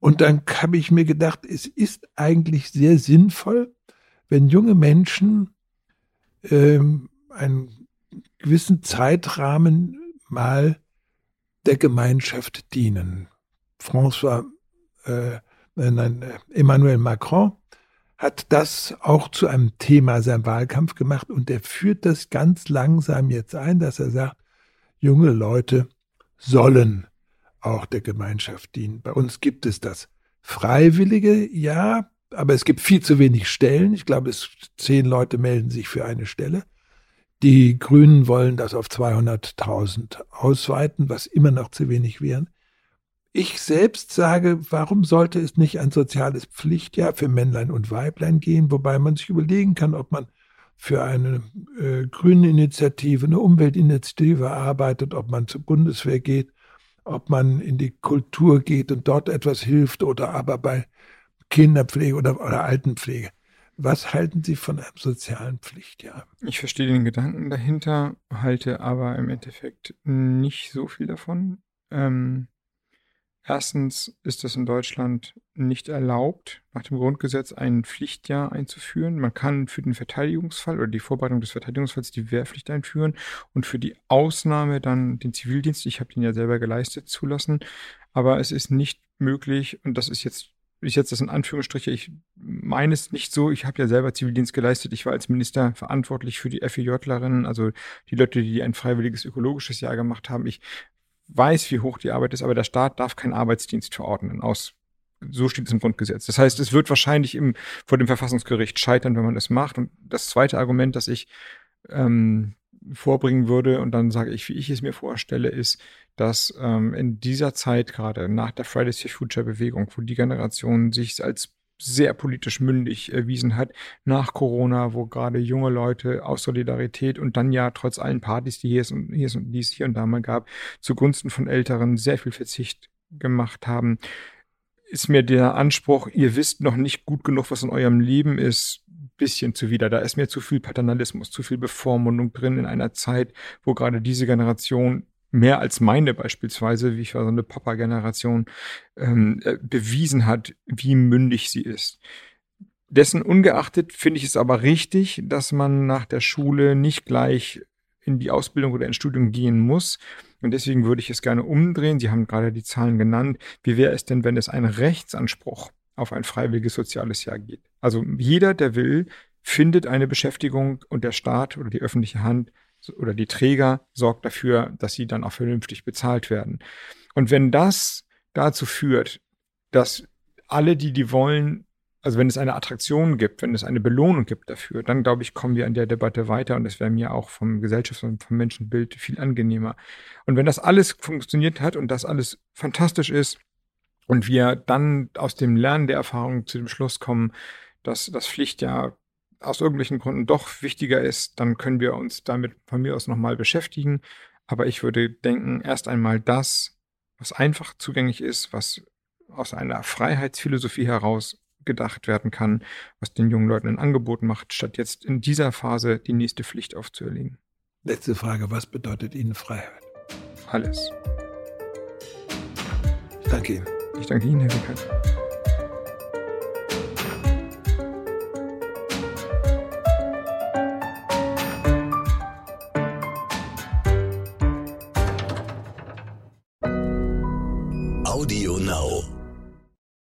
Und dann habe ich mir gedacht, es ist eigentlich sehr sinnvoll, wenn junge Menschen ähm, einen gewissen Zeitrahmen mal der Gemeinschaft dienen. François, äh, äh, nein, äh, Emmanuel Macron hat das auch zu einem Thema seinem Wahlkampf gemacht und er führt das ganz langsam jetzt ein, dass er sagt, junge Leute sollen auch der Gemeinschaft dienen. Bei uns gibt es das. Freiwillige, ja, aber es gibt viel zu wenig Stellen. Ich glaube, es zehn Leute melden sich für eine Stelle. Die Grünen wollen das auf 200.000 ausweiten, was immer noch zu wenig wären. Ich selbst sage, warum sollte es nicht ein soziales Pflichtjahr für Männlein und Weiblein gehen, wobei man sich überlegen kann, ob man für eine äh, grüne Initiative, eine Umweltinitiative arbeitet, ob man zur Bundeswehr geht, ob man in die Kultur geht und dort etwas hilft oder aber bei Kinderpflege oder, oder Altenpflege. Was halten Sie von einem sozialen Pflichtjahr? Ich verstehe den Gedanken dahinter, halte aber im Endeffekt nicht so viel davon. Ähm, Erstens ist es in Deutschland nicht erlaubt, nach dem Grundgesetz ein Pflichtjahr einzuführen. Man kann für den Verteidigungsfall oder die Vorbereitung des Verteidigungsfalls die Wehrpflicht einführen und für die Ausnahme dann den Zivildienst, ich habe den ja selber geleistet, zulassen. Aber es ist nicht möglich, und das ist jetzt ich jetzt das in Anführungsstriche, ich meine es nicht so, ich habe ja selber Zivildienst geleistet, ich war als Minister verantwortlich für die FEJlerinnen, also die Leute, die ein freiwilliges ökologisches Jahr gemacht haben. Ich weiß, wie hoch die Arbeit ist, aber der Staat darf keinen Arbeitsdienst verordnen aus so steht es im Grundgesetz. Das heißt, es wird wahrscheinlich im, vor dem Verfassungsgericht scheitern, wenn man das macht. Und das zweite Argument, das ich ähm, vorbringen würde, und dann sage ich, wie ich es mir vorstelle, ist, dass ähm, in dieser Zeit gerade nach der Fridays for Future Bewegung, wo die Generation sich als sehr politisch mündig erwiesen hat, nach Corona, wo gerade junge Leute aus Solidarität und dann ja trotz allen Partys, die hier, ist und, hier, und die es hier und da mal gab, zugunsten von Älteren sehr viel Verzicht gemacht haben, ist mir der Anspruch, ihr wisst noch nicht gut genug, was in eurem Leben ist, bisschen zuwider. Da ist mir zu viel Paternalismus, zu viel Bevormundung drin in einer Zeit, wo gerade diese Generation mehr als meine beispielsweise, wie ich war so eine Papa-Generation, ähm, äh, bewiesen hat, wie mündig sie ist. Dessen ungeachtet finde ich es aber richtig, dass man nach der Schule nicht gleich in die Ausbildung oder ins Studium gehen muss. Und deswegen würde ich es gerne umdrehen. Sie haben gerade die Zahlen genannt. Wie wäre es denn, wenn es einen Rechtsanspruch auf ein freiwilliges soziales Jahr geht? Also jeder, der will, findet eine Beschäftigung und der Staat oder die öffentliche Hand oder die Träger sorgt dafür, dass sie dann auch vernünftig bezahlt werden. Und wenn das dazu führt, dass alle, die die wollen, also wenn es eine Attraktion gibt, wenn es eine Belohnung gibt dafür, dann glaube ich, kommen wir an der Debatte weiter und es wäre mir auch vom Gesellschafts- und vom Menschenbild viel angenehmer. Und wenn das alles funktioniert hat und das alles fantastisch ist und wir dann aus dem Lernen der Erfahrung zu dem Schluss kommen, dass das Pflicht ja aus irgendwelchen Gründen doch wichtiger ist, dann können wir uns damit von mir aus nochmal beschäftigen. Aber ich würde denken, erst einmal das, was einfach zugänglich ist, was aus einer Freiheitsphilosophie heraus gedacht werden kann, was den jungen Leuten ein Angebot macht, statt jetzt in dieser Phase die nächste Pflicht aufzuerlegen. Letzte Frage, was bedeutet Ihnen Freiheit? Alles. Ich danke Ihnen. Ich danke Ihnen, Herr Wickert. Audio Now.